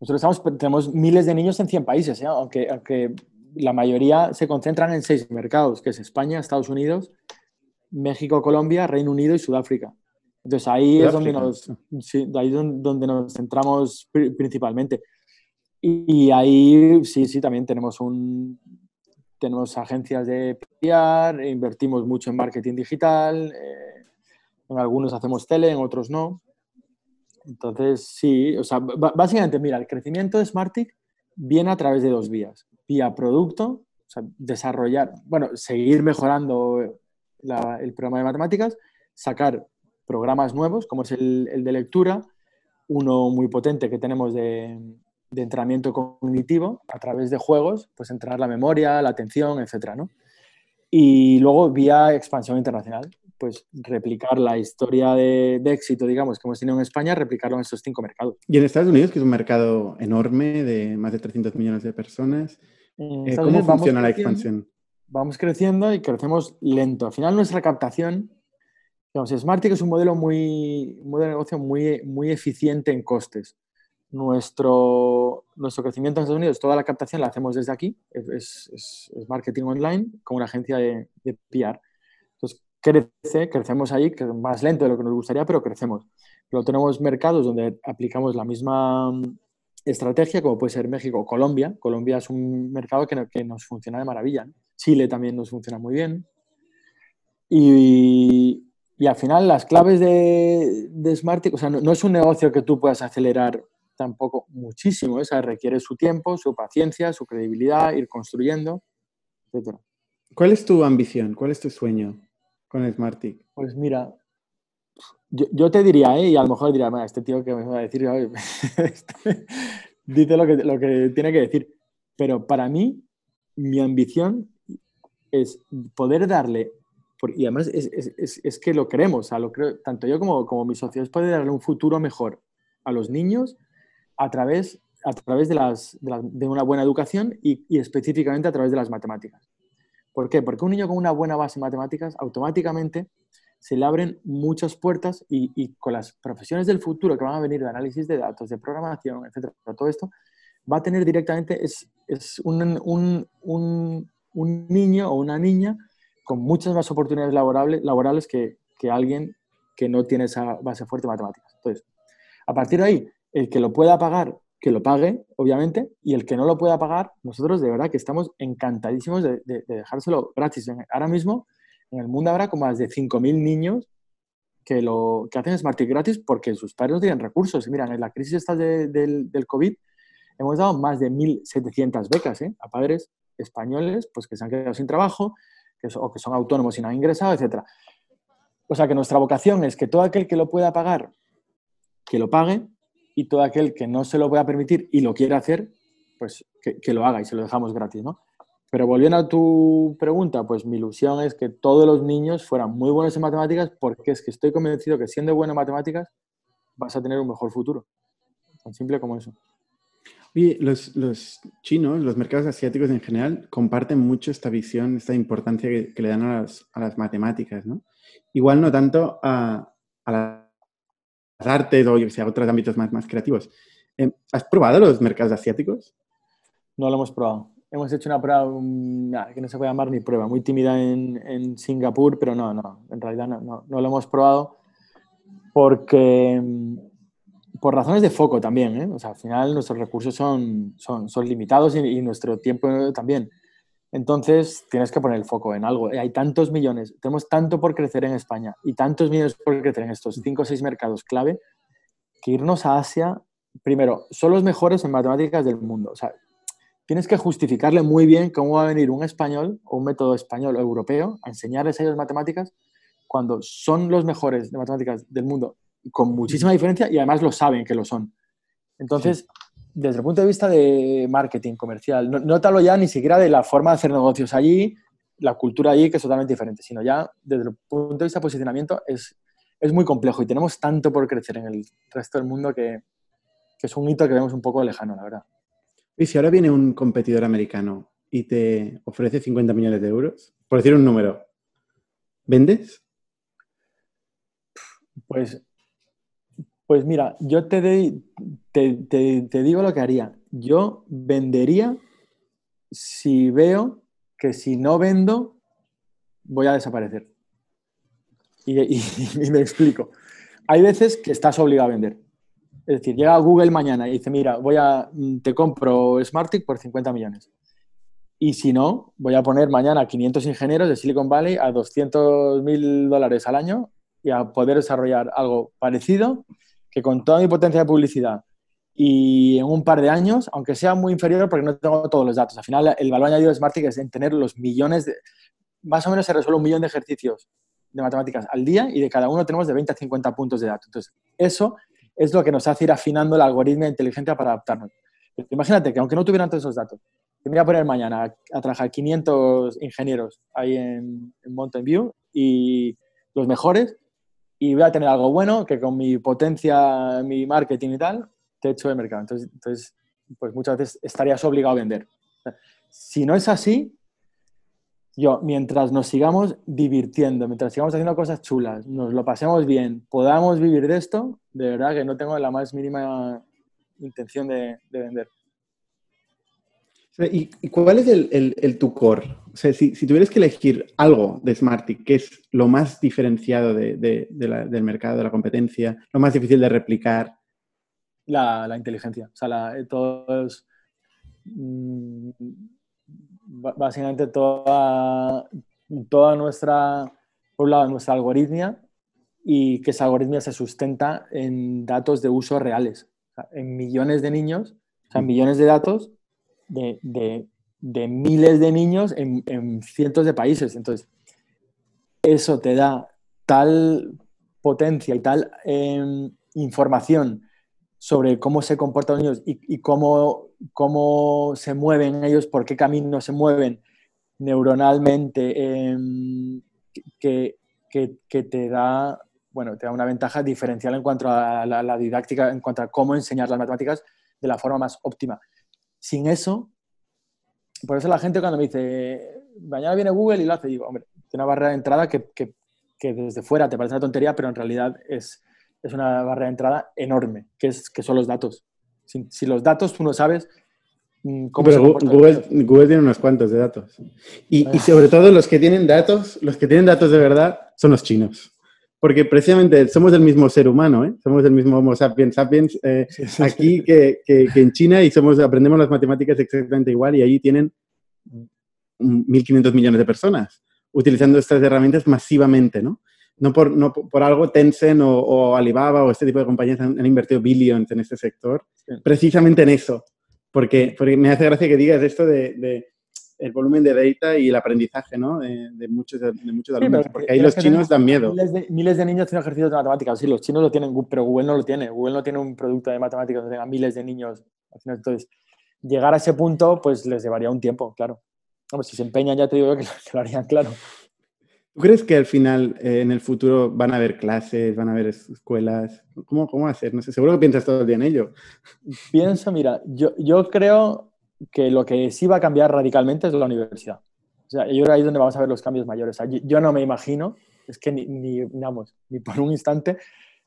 nosotros tenemos miles de niños en 100 países, ¿eh? aunque, aunque la mayoría se concentran en seis mercados, que es España, Estados Unidos, México, Colombia, Reino Unido y Sudáfrica. Entonces ahí es donde nos, ahí donde nos centramos principalmente. Y, ahí sí, sí, también tenemos un tenemos agencias de PR, invertimos mucho en marketing digital, eh, en algunos hacemos tele, en otros no. Entonces, sí, o sea, básicamente, mira, el crecimiento de Smartic viene a través de dos vías. Vía producto, o sea, desarrollar, bueno, seguir mejorando el programa de matemáticas, sacar programas nuevos, como es el, de lectura, uno muy potente que tenemos de, de entrenamiento cognitivo a través de juegos, pues entrenar la memoria, la atención, etcétera, ¿no? Y luego, vía expansión internacional, pues replicar la historia de, éxito, digamos, que hemos tenido en España, replicarlo en estos cinco mercados. Y en Estados Unidos, que es un mercado enorme de más de 300 millones de personas, eh, ¿cómo funciona la expansión? Vamos creciendo y crecemos lento. Al final, nuestra captación, digamos, Smartick es un modelo, muy, un modelo de negocio muy, muy eficiente en costes nuestro, nuestro crecimiento en Estados Unidos, toda la captación la hacemos desde aquí, es, marketing online con una agencia de, de, PR. Crece, crecemos ahí, más lento de lo que nos gustaría, pero crecemos. Pero tenemos mercados donde aplicamos la misma mm, estrategia, como puede ser México o Colombia. Colombia es un mercado que, que nos funciona de maravilla. Chile también nos funciona muy bien. Y, y al final las claves de, de Smartick, o sea, no, es un negocio que tú puedas acelerar tampoco muchísimo, esa requiere su tiempo, su paciencia, su credibilidad, ir construyendo, etc. ¿Cuál es tu ambición? ¿Cuál es tu sueño con Smartick? Pues mira, yo, te diría, ¿eh? y a lo mejor diría, este tío que me va a decir, dice lo que, lo que tiene que decir, pero para mí, mi ambición es poder darle, y además es, es, es, que lo queremos, tanto yo como, como mis socios, poder darle un futuro mejor a los niños a través, a través de, las, de, una buena educación y, específicamente a través de las matemáticas. ¿Por qué? Porque un niño con una buena base en matemáticas automáticamente se le abren muchas puertas y, con las profesiones del futuro que van a venir de análisis de datos, de programación, etcétera, todo esto, va a tener directamente, es, un, niño o una niña con muchas más oportunidades laborales, laborales que, que alguien que no tiene esa base fuerte en matemáticas. Entonces, a partir de ahí, el que lo pueda pagar, que lo pague, obviamente, y el que no lo pueda pagar, nosotros de verdad que estamos encantadísimos de, dejárselo gratis. Ahora mismo, en el mundo habrá como más de 5.000 niños que, lo, que hacen Smartick gratis porque sus padres no tienen recursos. Mira, en la crisis esta del, del COVID hemos dado más de 1.700 becas ¿eh? a padres españoles pues, que se han quedado sin trabajo que, o que son autónomos y no han ingresado, etc. O sea que nuestra vocación es que todo aquel que lo pueda pagar, que lo pague y todo aquel que no se lo pueda permitir y lo quiera hacer, pues que, lo haga y se lo dejamos gratis, ¿no? Pero volviendo a tu pregunta, pues mi ilusión es que todos los niños fueran muy buenos en matemáticas porque es que estoy convencido que siendo bueno en matemáticas vas a tener un mejor futuro. Tan simple como eso. Oye, los, los chinos, los mercados asiáticos en general, comparten mucho esta visión, esta importancia que, le dan a las, a las, matemáticas, ¿no? Igual no tanto a, a la artes o sea, otros ámbitos más, más creativos. Eh, ¿Has probado los mercados asiáticos? No lo hemos probado. Hemos hecho una prueba que no se puede llamar ni prueba, muy tímida en, en Singapur, pero no, no, en realidad no, no, no, lo hemos probado porque por razones de foco también, ¿eh? o sea, al final nuestros recursos son, son, son limitados y, y, nuestro tiempo también. Entonces, tienes que poner el foco en algo. Hay tantos millones, tenemos tanto por crecer en España y tantos millones por crecer en estos cinco o seis mercados clave que irnos a Asia, primero, son los mejores en matemáticas del mundo. O sea, tienes que justificarle muy bien cómo va a venir un español o un método español o europeo a enseñarles a ellos matemáticas cuando son los mejores de matemáticas del mundo con muchísima diferencia y además lo saben que lo son. Entonces, desde el punto de vista de marketing comercial, no, no te hablo ya ni siquiera de la forma de hacer negocios allí, la cultura allí, que es totalmente diferente, sino ya desde el punto de vista de posicionamiento es, es muy complejo y tenemos tanto por crecer en el resto del mundo que, que es un hito que vemos un poco lejano, la verdad. Y si ahora viene un competidor americano y te ofrece 50 millones de euros, por decir un número, ¿vendes? Pues pues mira, yo te, te, digo lo que haría. Yo vendería si veo que si no vendo, voy a desaparecer. Y, me explico. Hay veces que estás obligado a vender. Es decir, llega Google mañana y dice, mira, voy a, te compro Smartick por 50 millones. Y si no, voy a poner mañana 500 ingenieros de Silicon Valley a 200 mil dólares al año y a poder desarrollar algo parecido que con toda mi potencia de publicidad y en un par de años, aunque sea muy inferior porque no tengo todos los datos, al final el valor añadido de Smartick es en tener los millones de... Más o menos se resuelve un millón de ejercicios de matemáticas al día y de cada uno tenemos de 20 a 50 puntos de datos. Entonces, eso es lo que nos hace ir afinando el algoritmo de inteligencia para adaptarnos. imagínate que aunque no tuvieran todos esos datos, me voy a poner mañana a, trabajar 500 ingenieros ahí en, en, Mountain View y los mejores y voy a tener algo bueno que con mi potencia, mi marketing y tal, te echo de mercado. Entonces, entonces pues muchas veces estarías obligado a vender. Si no es así, yo, mientras nos sigamos divirtiendo, mientras sigamos haciendo cosas chulas, nos lo pasemos bien, podamos vivir de esto, de verdad que no tengo la más mínima intención de, vender. ¿Y, cuál es el, tu core? O sea, si, tuvieras que elegir algo de Smarty, que es lo más diferenciado del mercado, de la competencia, lo más difícil de replicar. La, inteligencia. O sea, la, todos... Mm, básicamente toda, toda nuestra, por un lado, nuestra algoritmia y que esa algoritmia se sustenta en datos de uso reales, en millones de niños, o sea, millones de datos de, de, miles de niños en, en, cientos de países. Entonces, eso te da tal potencia y tal em, información sobre cómo se comportan los niños y, cómo, cómo, se mueven ellos, por qué camino se mueven neuronalmente, em, que, que, te da bueno, te da una ventaja diferencial en cuanto a la, didáctica, en cuanto a cómo enseñar las matemáticas de la forma más óptima. Sin eso, por eso la gente cuando me dice, mañana viene Google y lo hace, digo, hombre, tiene una barrera de entrada que, que, que desde fuera te parece una tontería, pero en realidad es, es una barrera de entrada enorme, que, es, que son los datos. Si, los datos tú no sabes mm, cómo Pero Google, Google, tiene unos cuantos de datos. Y, y, sobre todo los que tienen datos, los que tienen datos de verdad son los chinos. Porque precisamente somos del mismo ser humano, ¿eh? somos del mismo Homo sapiens sapiens eh, aquí Que, que, en China y somos, aprendemos las matemáticas exactamente igual y ahí tienen 1.500 millones de personas utilizando estas herramientas masivamente, ¿no? no por, no por algo Tencent o, Alibaba o este tipo de compañías han, invertido billions en este sector, precisamente en eso. Porque, porque me hace gracia que digas esto de, de el volumen de data y el aprendizaje ¿no? de, muchos, de muchos alumnos, porque ahí los chinos dan miedo. Miles de, miles de, niños tienen ejercicios de matemáticas, sí, los chinos lo tienen, pero Google no lo tiene. Google no tiene un producto de matemáticas donde tenga miles de niños. Entonces, llegar a ese punto, pues les llevaría un tiempo, claro. Vamos, si se empeñan, ya te digo que lo harían, claro. ¿Tú crees que al final, eh, en el futuro, van a haber clases, van a haber escuelas? ¿Cómo, cómo hacer? No sé, seguro que piensas todo el día en ello. Pienso, mira, yo, yo creo que lo que sí va a cambiar radicalmente es la universidad. O sea, yo creo ahí es donde vamos a ver los cambios mayores. yo, no me imagino, es que ni, ni, ni por un instante,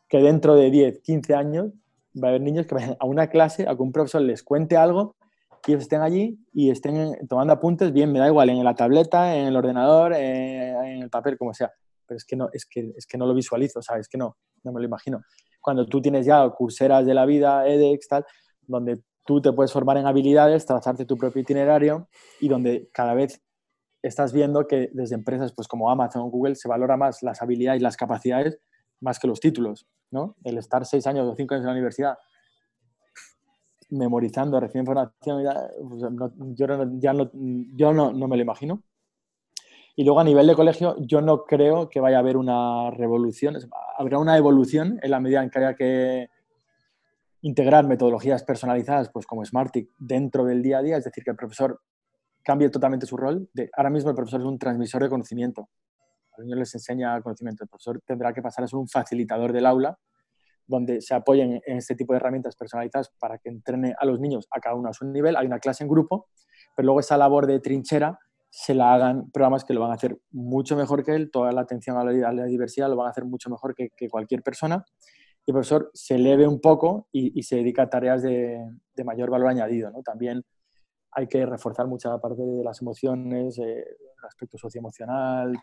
que dentro de 10, 15 años va a haber niños que vayan a una clase a que un profesor les cuente algo ellos estén allí y estén tomando apuntes, bien, me da igual, en la tableta, en el ordenador, eh, en el papel, como sea. Pero es que no, es que, es que no lo visualizo, ¿sabes? Es que no, no me lo imagino. Cuando tú tienes ya curseras de la vida, edX, tal, donde tú te puedes formar en habilidades, trazarte tu propio itinerario y donde cada vez estás viendo que desde empresas pues como Amazon o Google se valora más las habilidades y las capacidades más que los títulos, ¿no? El estar seis años o cinco años en la universidad memorizando, recibiendo información, pues, yo, ya no, yo no, no, me lo imagino. Y luego a nivel de colegio, yo no creo que vaya a haber una revolución, habrá una evolución en la medida en que que integrar metodologías personalizadas, pues como Smartic, dentro del día a día, es decir, que el profesor cambie totalmente su rol. De, ahora mismo el profesor es un transmisor de conocimiento. A los niños les enseña conocimiento. El profesor tendrá que pasar a ser un facilitador del aula donde se apoyen en este tipo de herramientas personalizadas para que entrene a los niños a cada uno a su nivel. Hay una clase en grupo, pero luego esa labor de trinchera se la hagan programas que lo van a hacer mucho mejor que él, toda la atención a la, diversidad lo van a hacer mucho mejor que, cualquier persona. Y el profesor se eleve un poco y, se dedica a tareas de, mayor valor añadido. ¿no? También hay que reforzar mucha parte de las emociones, eh, el aspecto socioemocional.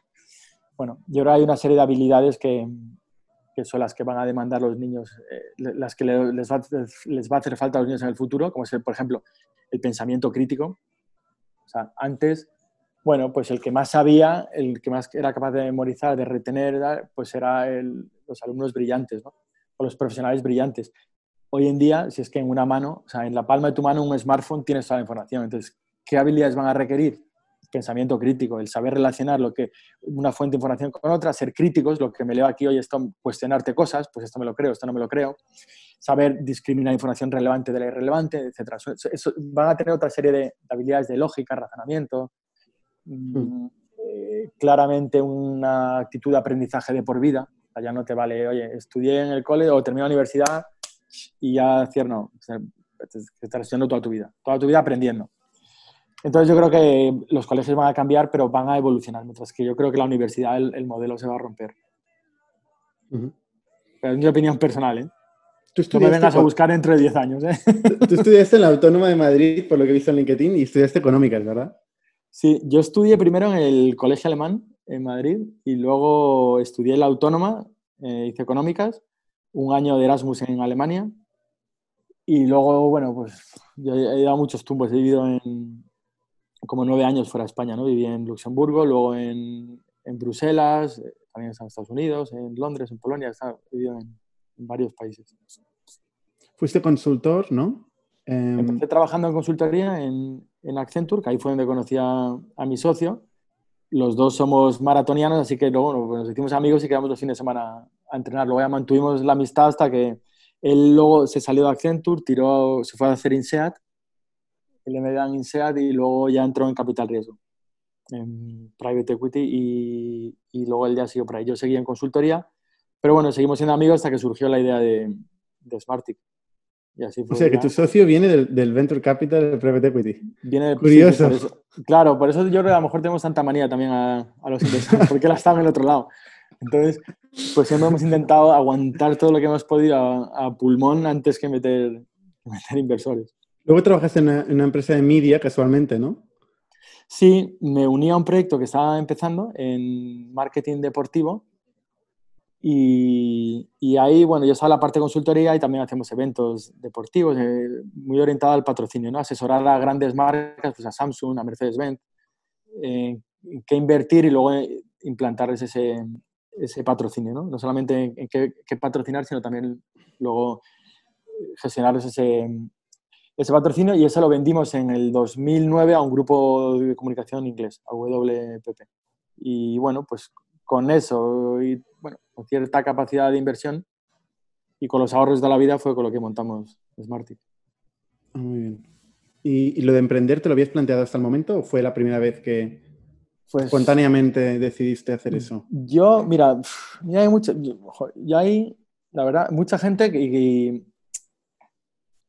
Bueno, yo que hay una serie de habilidades que, que son las que van a demandar los niños, eh, las que les va, les va, a hacer falta a los niños en el futuro, como es, por ejemplo, el pensamiento crítico. O sea, antes, bueno, pues el que más sabía, el que más era capaz de memorizar, de retener, pues era los alumnos brillantes, ¿no? O los profesionales brillantes. Hoy en día, si es que en una mano, o sea, en la palma de tu mano, un smartphone, tienes toda la información. Entonces, ¿qué habilidades van a requerir? pensamiento crítico, el saber relacionar lo que una fuente de información con otra, ser críticos, lo que me leo aquí hoy es cuestionarte cosas, pues esto me lo creo, esto no me lo creo, saber discriminar información relevante de la irrelevante, etc. Eso, van a tener otra serie de, habilidades de lógica, razonamiento, mm, hmm. eh, claramente una actitud de aprendizaje de por vida, ya no te vale, oye, estudié en el cole o terminé la universidad y ya cierto, estás estudiando toda tu vida, toda tu vida aprendiendo. Entonces yo creo que los colegios van a cambiar, pero van a evolucionar, mientras que yo creo que la universidad, el, modelo se va a romper. Pero es mi opinión personal, ¿eh? ¿Tú no me vengas a buscar dentro de 10 años, ¿eh? Tú estudiaste en la Autónoma de Madrid, por lo que he visto en LinkedIn, y estudiaste económicas, ¿verdad? Sí, yo estudié primero en el Colegio Alemán, en Madrid, y luego estudié en la Autónoma, eh, hice económicas, un año de Erasmus en Alemania, y luego, bueno, pues yo he dado muchos tumbos, he vivido en, como nueve años fuera de España, ¿no? Viví en Luxemburgo, luego en, en Bruselas, eh, también en Estados Unidos, en Londres, en Polonia, he vivido en, varios países. Fuiste consultor, ¿no? Em, Empecé trabajando en consultoría en, en, Accenture, que ahí fue donde conocí a, mi socio. Los dos somos maratonianos, así que luego pues nos hicimos amigos y quedamos los fines de semana a entrenar. Luego ya mantuvimos la amistad hasta que él luego se salió de Accenture, tiró, se fue a hacer INSEAD MBA en INSEAD y luego ya entró en Capital Riesgo, en Private Equity y, y luego él ya siguió por ahí. Yo seguía en consultoría, pero bueno, seguimos siendo amigos hasta que surgió la idea de, de Smartic. Y así fue o sea, que tu socio viene del, del, Venture Capital de Private Equity. Viene Curioso. claro, por eso yo creo que a lo mejor tenemos tanta manía también a, a los inversores, porque él estado en el otro lado. Entonces, pues siempre hemos intentado aguantar todo lo que hemos podido a, a pulmón antes que meter, que meter inversores. Luego trabajaste en una, empresa de media casualmente, ¿no? Sí, me uní a un proyecto que estaba empezando en marketing deportivo y, ahí, bueno, yo estaba la parte de consultoría y también hacemos eventos deportivos, eh, muy orientado al patrocinio, ¿no? Asesorar a grandes marcas, pues a Samsung, a Mercedes-Benz, en qué invertir y luego eh, implantarles ese, ese patrocinio, ¿no? No solamente en qué, qué patrocinar, sino también luego gestionarles ese, ese patrocinio y eso lo vendimos en el 2009 a un grupo de comunicación inglés, a WPP. Y bueno, pues con eso y bueno, con cierta capacidad de inversión y con los ahorros de la vida fue con lo que montamos Smarty. Muy bien. ¿Y, lo de emprender te lo habías planteado hasta el momento o fue la primera vez que pues, espontáneamente decidiste hacer eso? Yo, mira, ya hay mucha, ya hay, la verdad, mucha gente que,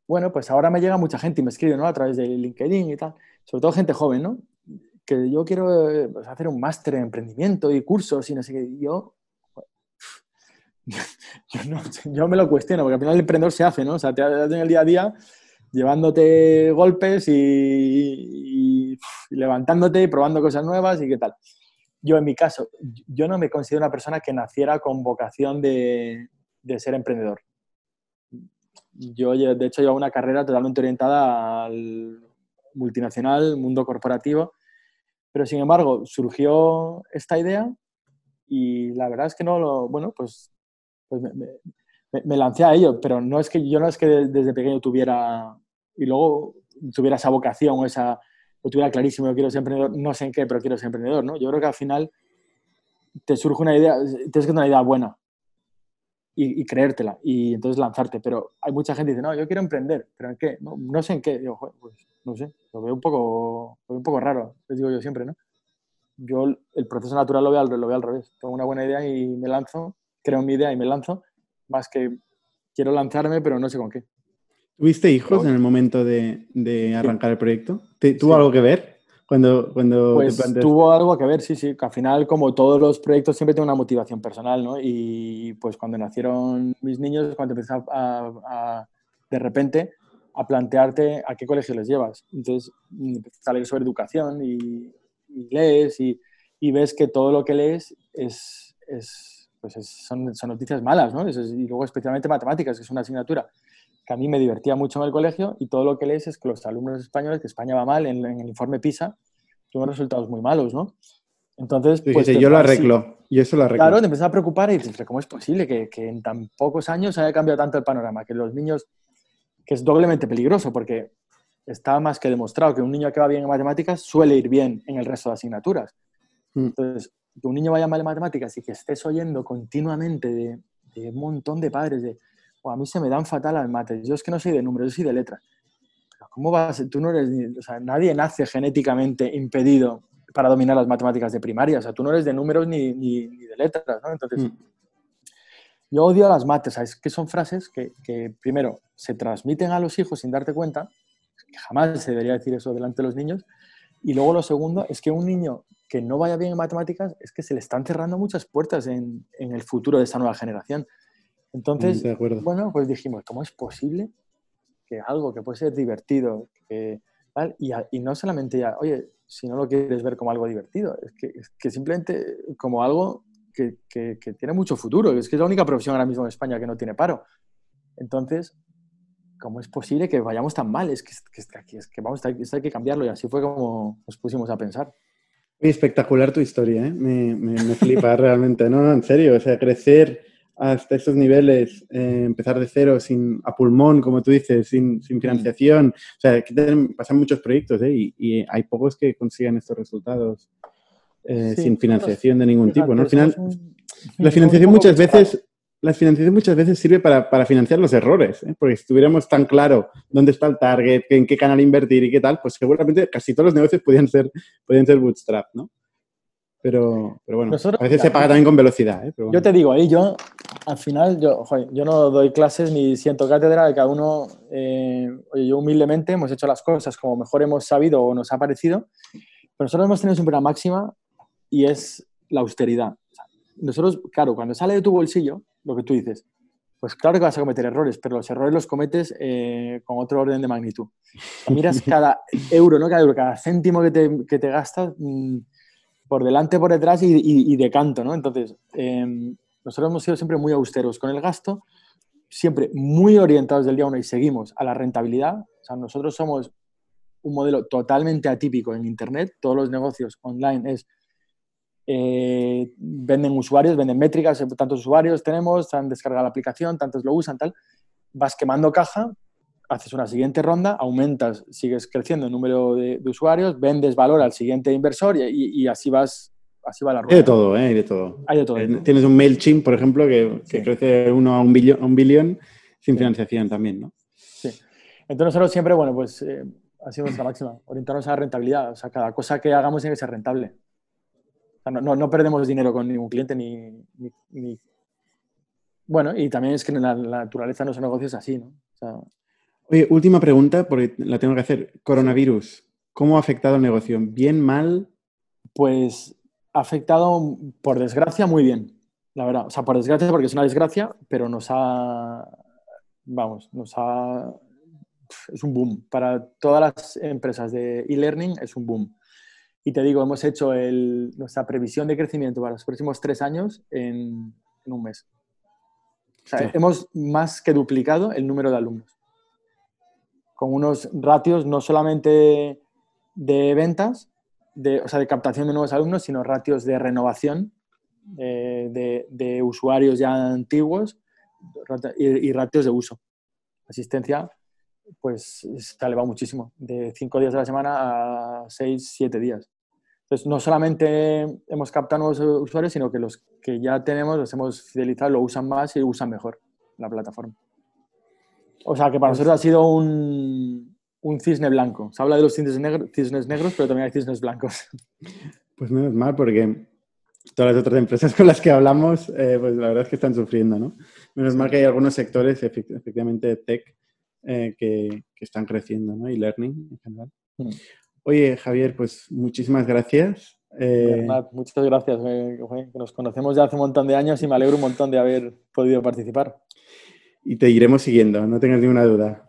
bueno, pues ahora me llega mucha gente y me escribe, ¿no? A través de LinkedIn y tal, sobre todo gente joven, ¿no? Que yo quiero eh, pues, hacer un máster en emprendimiento y cursos y no sé qué. Yo, yo, me lo cuestiono, porque al final el emprendedor se hace, ¿no? O sea, te haces en el día a día llevándote golpes y, levantándote y probando cosas nuevas y qué tal. Yo, en mi caso, yo no me considero una persona que naciera con vocación de, de ser emprendedor yo, de hecho, llevo una carrera totalmente orientada al multinacional, mundo corporativo, pero sin embargo surgió esta idea y la verdad es que no lo, bueno, pues, pues me, lancé a ello, pero no es que yo no es que desde pequeño tuviera y luego tuviera esa vocación o esa, lo tuviera clarísimo, yo quiero ser emprendedor, no sé en qué, pero quiero ser emprendedor, ¿no? Yo creo que al final te surge una idea, tienes que tener una idea buena, y, creértela y entonces lanzarte. Pero hay mucha gente que dice, no, yo quiero emprender, pero ¿en qué? No, sé en qué. Yo, pues no sé, lo veo un poco, un poco raro, les digo yo siempre, ¿no? Yo el proceso natural lo veo, al, lo veo al revés. Tengo una buena idea y me lanzo, creo mi idea y me lanzo, más que quiero lanzarme, pero no sé con qué. ¿Tuviste hijos en el momento de, de arrancar el proyecto? ¿Tuvo algo que ver? Cuando, cuando pues tuvo algo que ver, sí, sí, que al final, como todos los proyectos, siempre tiene una motivación personal, ¿no? Y pues cuando nacieron mis niños, cuando empecé a, de repente, a plantearte a qué colegio les llevas. Entonces, empiezas a leer sobre educación y, lees y, y, ves que todo lo que lees es, es pues son, son, noticias malas, ¿no? y luego especialmente matemáticas, que es una asignatura que a mí me divertía mucho en el colegio y todo lo que lees es que los alumnos españoles, que España va mal, en, el informe PISA, tuvieron resultados muy malos, ¿no? Entonces, pues... yo lo arreglo, y eso lo arreglo. Claro, te empezás a preocupar y dices, ¿cómo es posible que, que, en tan pocos años haya cambiado tanto el panorama? Que los niños, que es doblemente peligroso, porque está más que demostrado que un niño que va bien en matemáticas suele ir bien en el resto de asignaturas. Mm. Entonces, que un niño vaya mal en matemáticas y que estés oyendo continuamente de, un montón de padres de, a mí se me dan fatal las mates, yo es que no soy de números, yo soy de letras. ¿Cómo vas? Tú no eres, o sea, nadie nace genéticamente impedido para dominar las matemáticas de primaria, o sea, tú no eres de números ni, ni, de letras, ¿no? Entonces, mm. yo odio las mates, ¿sabes? Que son frases que, que, primero, se transmiten a los hijos sin darte cuenta, que jamás se debería decir eso delante de los niños, y luego lo segundo es que un niño que no vaya bien en matemáticas es que se le están cerrando muchas puertas en, en el futuro de esta nueva generación. Entonces, bueno, pues dijimos, ¿cómo es posible que algo que puede ser divertido, que, Y, y, no solamente ya, oye, si no lo quieres ver como algo divertido, es que, es que simplemente como algo que, que, que, tiene mucho futuro, es que es la única profesión ahora mismo en España que no tiene paro. Entonces, ¿cómo es posible que vayamos tan mal? Es que, es que, vamos, esto hay que cambiarlo y así fue como nos pusimos a pensar. Espectacular tu historia, ¿eh? me, me, me flipa realmente, no, no, en serio, o sea, crecer hasta esos niveles, eh, empezar de cero, sin a pulmón, como tú dices, sin, sin mm. financiación, o sea, pasan muchos proyectos ¿eh? y, y, hay pocos que consigan estos resultados eh, sin financiación de ningún tipo, ¿no? Al final, la financiación muchas veces la financiación muchas veces sirve para, para financiar los errores, ¿eh? porque si tuviéramos tan claro dónde está el target, en qué canal invertir y qué tal, pues seguramente casi todos los negocios podían ser, podían ser bootstrap, ¿no? Pero, pero bueno, a veces se paga también con velocidad. ¿eh? Yo te digo, ahí yo, al final, yo, yo no doy clases ni siento cátedra de cada uno. Eh, oye, yo humildemente hemos hecho las cosas como mejor hemos sabido o nos ha parecido, pero nosotros hemos tenido siempre una máxima y es la austeridad. Nosotros, claro, cuando sale de tu bolsillo, lo que tú dices, pues claro que vas a cometer errores, pero los errores los cometes eh, con otro orden de magnitud. Miras cada euro, no cada euro, cada céntimo que te, que te gastas mm, por delante, por detrás y, y, de canto, ¿no? Entonces, em, nosotros hemos sido siempre muy austeros con el gasto, siempre muy orientados del día uno y seguimos a la rentabilidad. O sea, nosotros somos un modelo totalmente atípico en Internet. Todos los negocios online es eh, venden usuarios, venden métricas, tantos usuarios tenemos, han descargado la aplicación, tantos lo usan, tal. Vas quemando caja, haces una siguiente ronda, aumentas, sigues creciendo el número de, usuarios, vendes valor al siguiente inversor y, así vas. Así va la rueda. Hay de todo, ¿eh? Hay de todo. Hay de todo. Eh, tienes un MailChimp, por ejemplo, que, crece de uno a un billón, un billón sin financiación también, ¿no? Sí. Entonces nosotros siempre, bueno, pues eh, ha sido nuestra máxima, orientarnos a la rentabilidad. O sea, cada cosa que hagamos tiene que ser rentable no, perdemos dinero con ningún cliente ni, Bueno, y también es que la, la naturaleza de nuestros negocios es así, ¿no? Oye, última pregunta, porque la tengo que hacer. Coronavirus, ¿cómo ha afectado el negocio? ¿Bien, mal? Pues ha afectado, por desgracia, muy bien, la verdad. O sea, por desgracia, porque es una desgracia, pero nos ha, vamos, nos ha, es un boom. Para todas las empresas de e-learning es un boom. Y te digo, hemos hecho nuestra previsión de crecimiento para los próximos tres años en, un mes. O sea, hemos más que duplicado el número de alumnos. Con unos ratios no solamente de ventas, de, o sea, de captación de nuevos alumnos, sino ratios de renovación eh, de, usuarios ya antiguos y, y, ratios de uso. Asistencia, pues se ha elevado muchísimo, de cinco días de la semana a seis, siete días. Entonces, no solamente hemos captado nuevos usuarios, sino que los que ya tenemos los hemos fidelizado, lo usan más y usan mejor la plataforma. O sea, que para nosotros ha sido un, un cisne blanco. Se habla de los cisnes, cisnes negros, pero también hay cisnes blancos. Pues menos mal, porque todas las otras empresas con las que hablamos, eh, pues la verdad es que están sufriendo, ¿no? Menos mal que hay algunos sectores, efectivamente, tech, eh, que, que, están creciendo, ¿no? Y learning en general. Mm. Oye, Javier, pues muchísimas gracias. Eh... Muchas gracias. Nos conocemos ya hace un montón de años y me alegro un montón de haber podido participar. Y te iremos siguiendo, no tengas ninguna duda.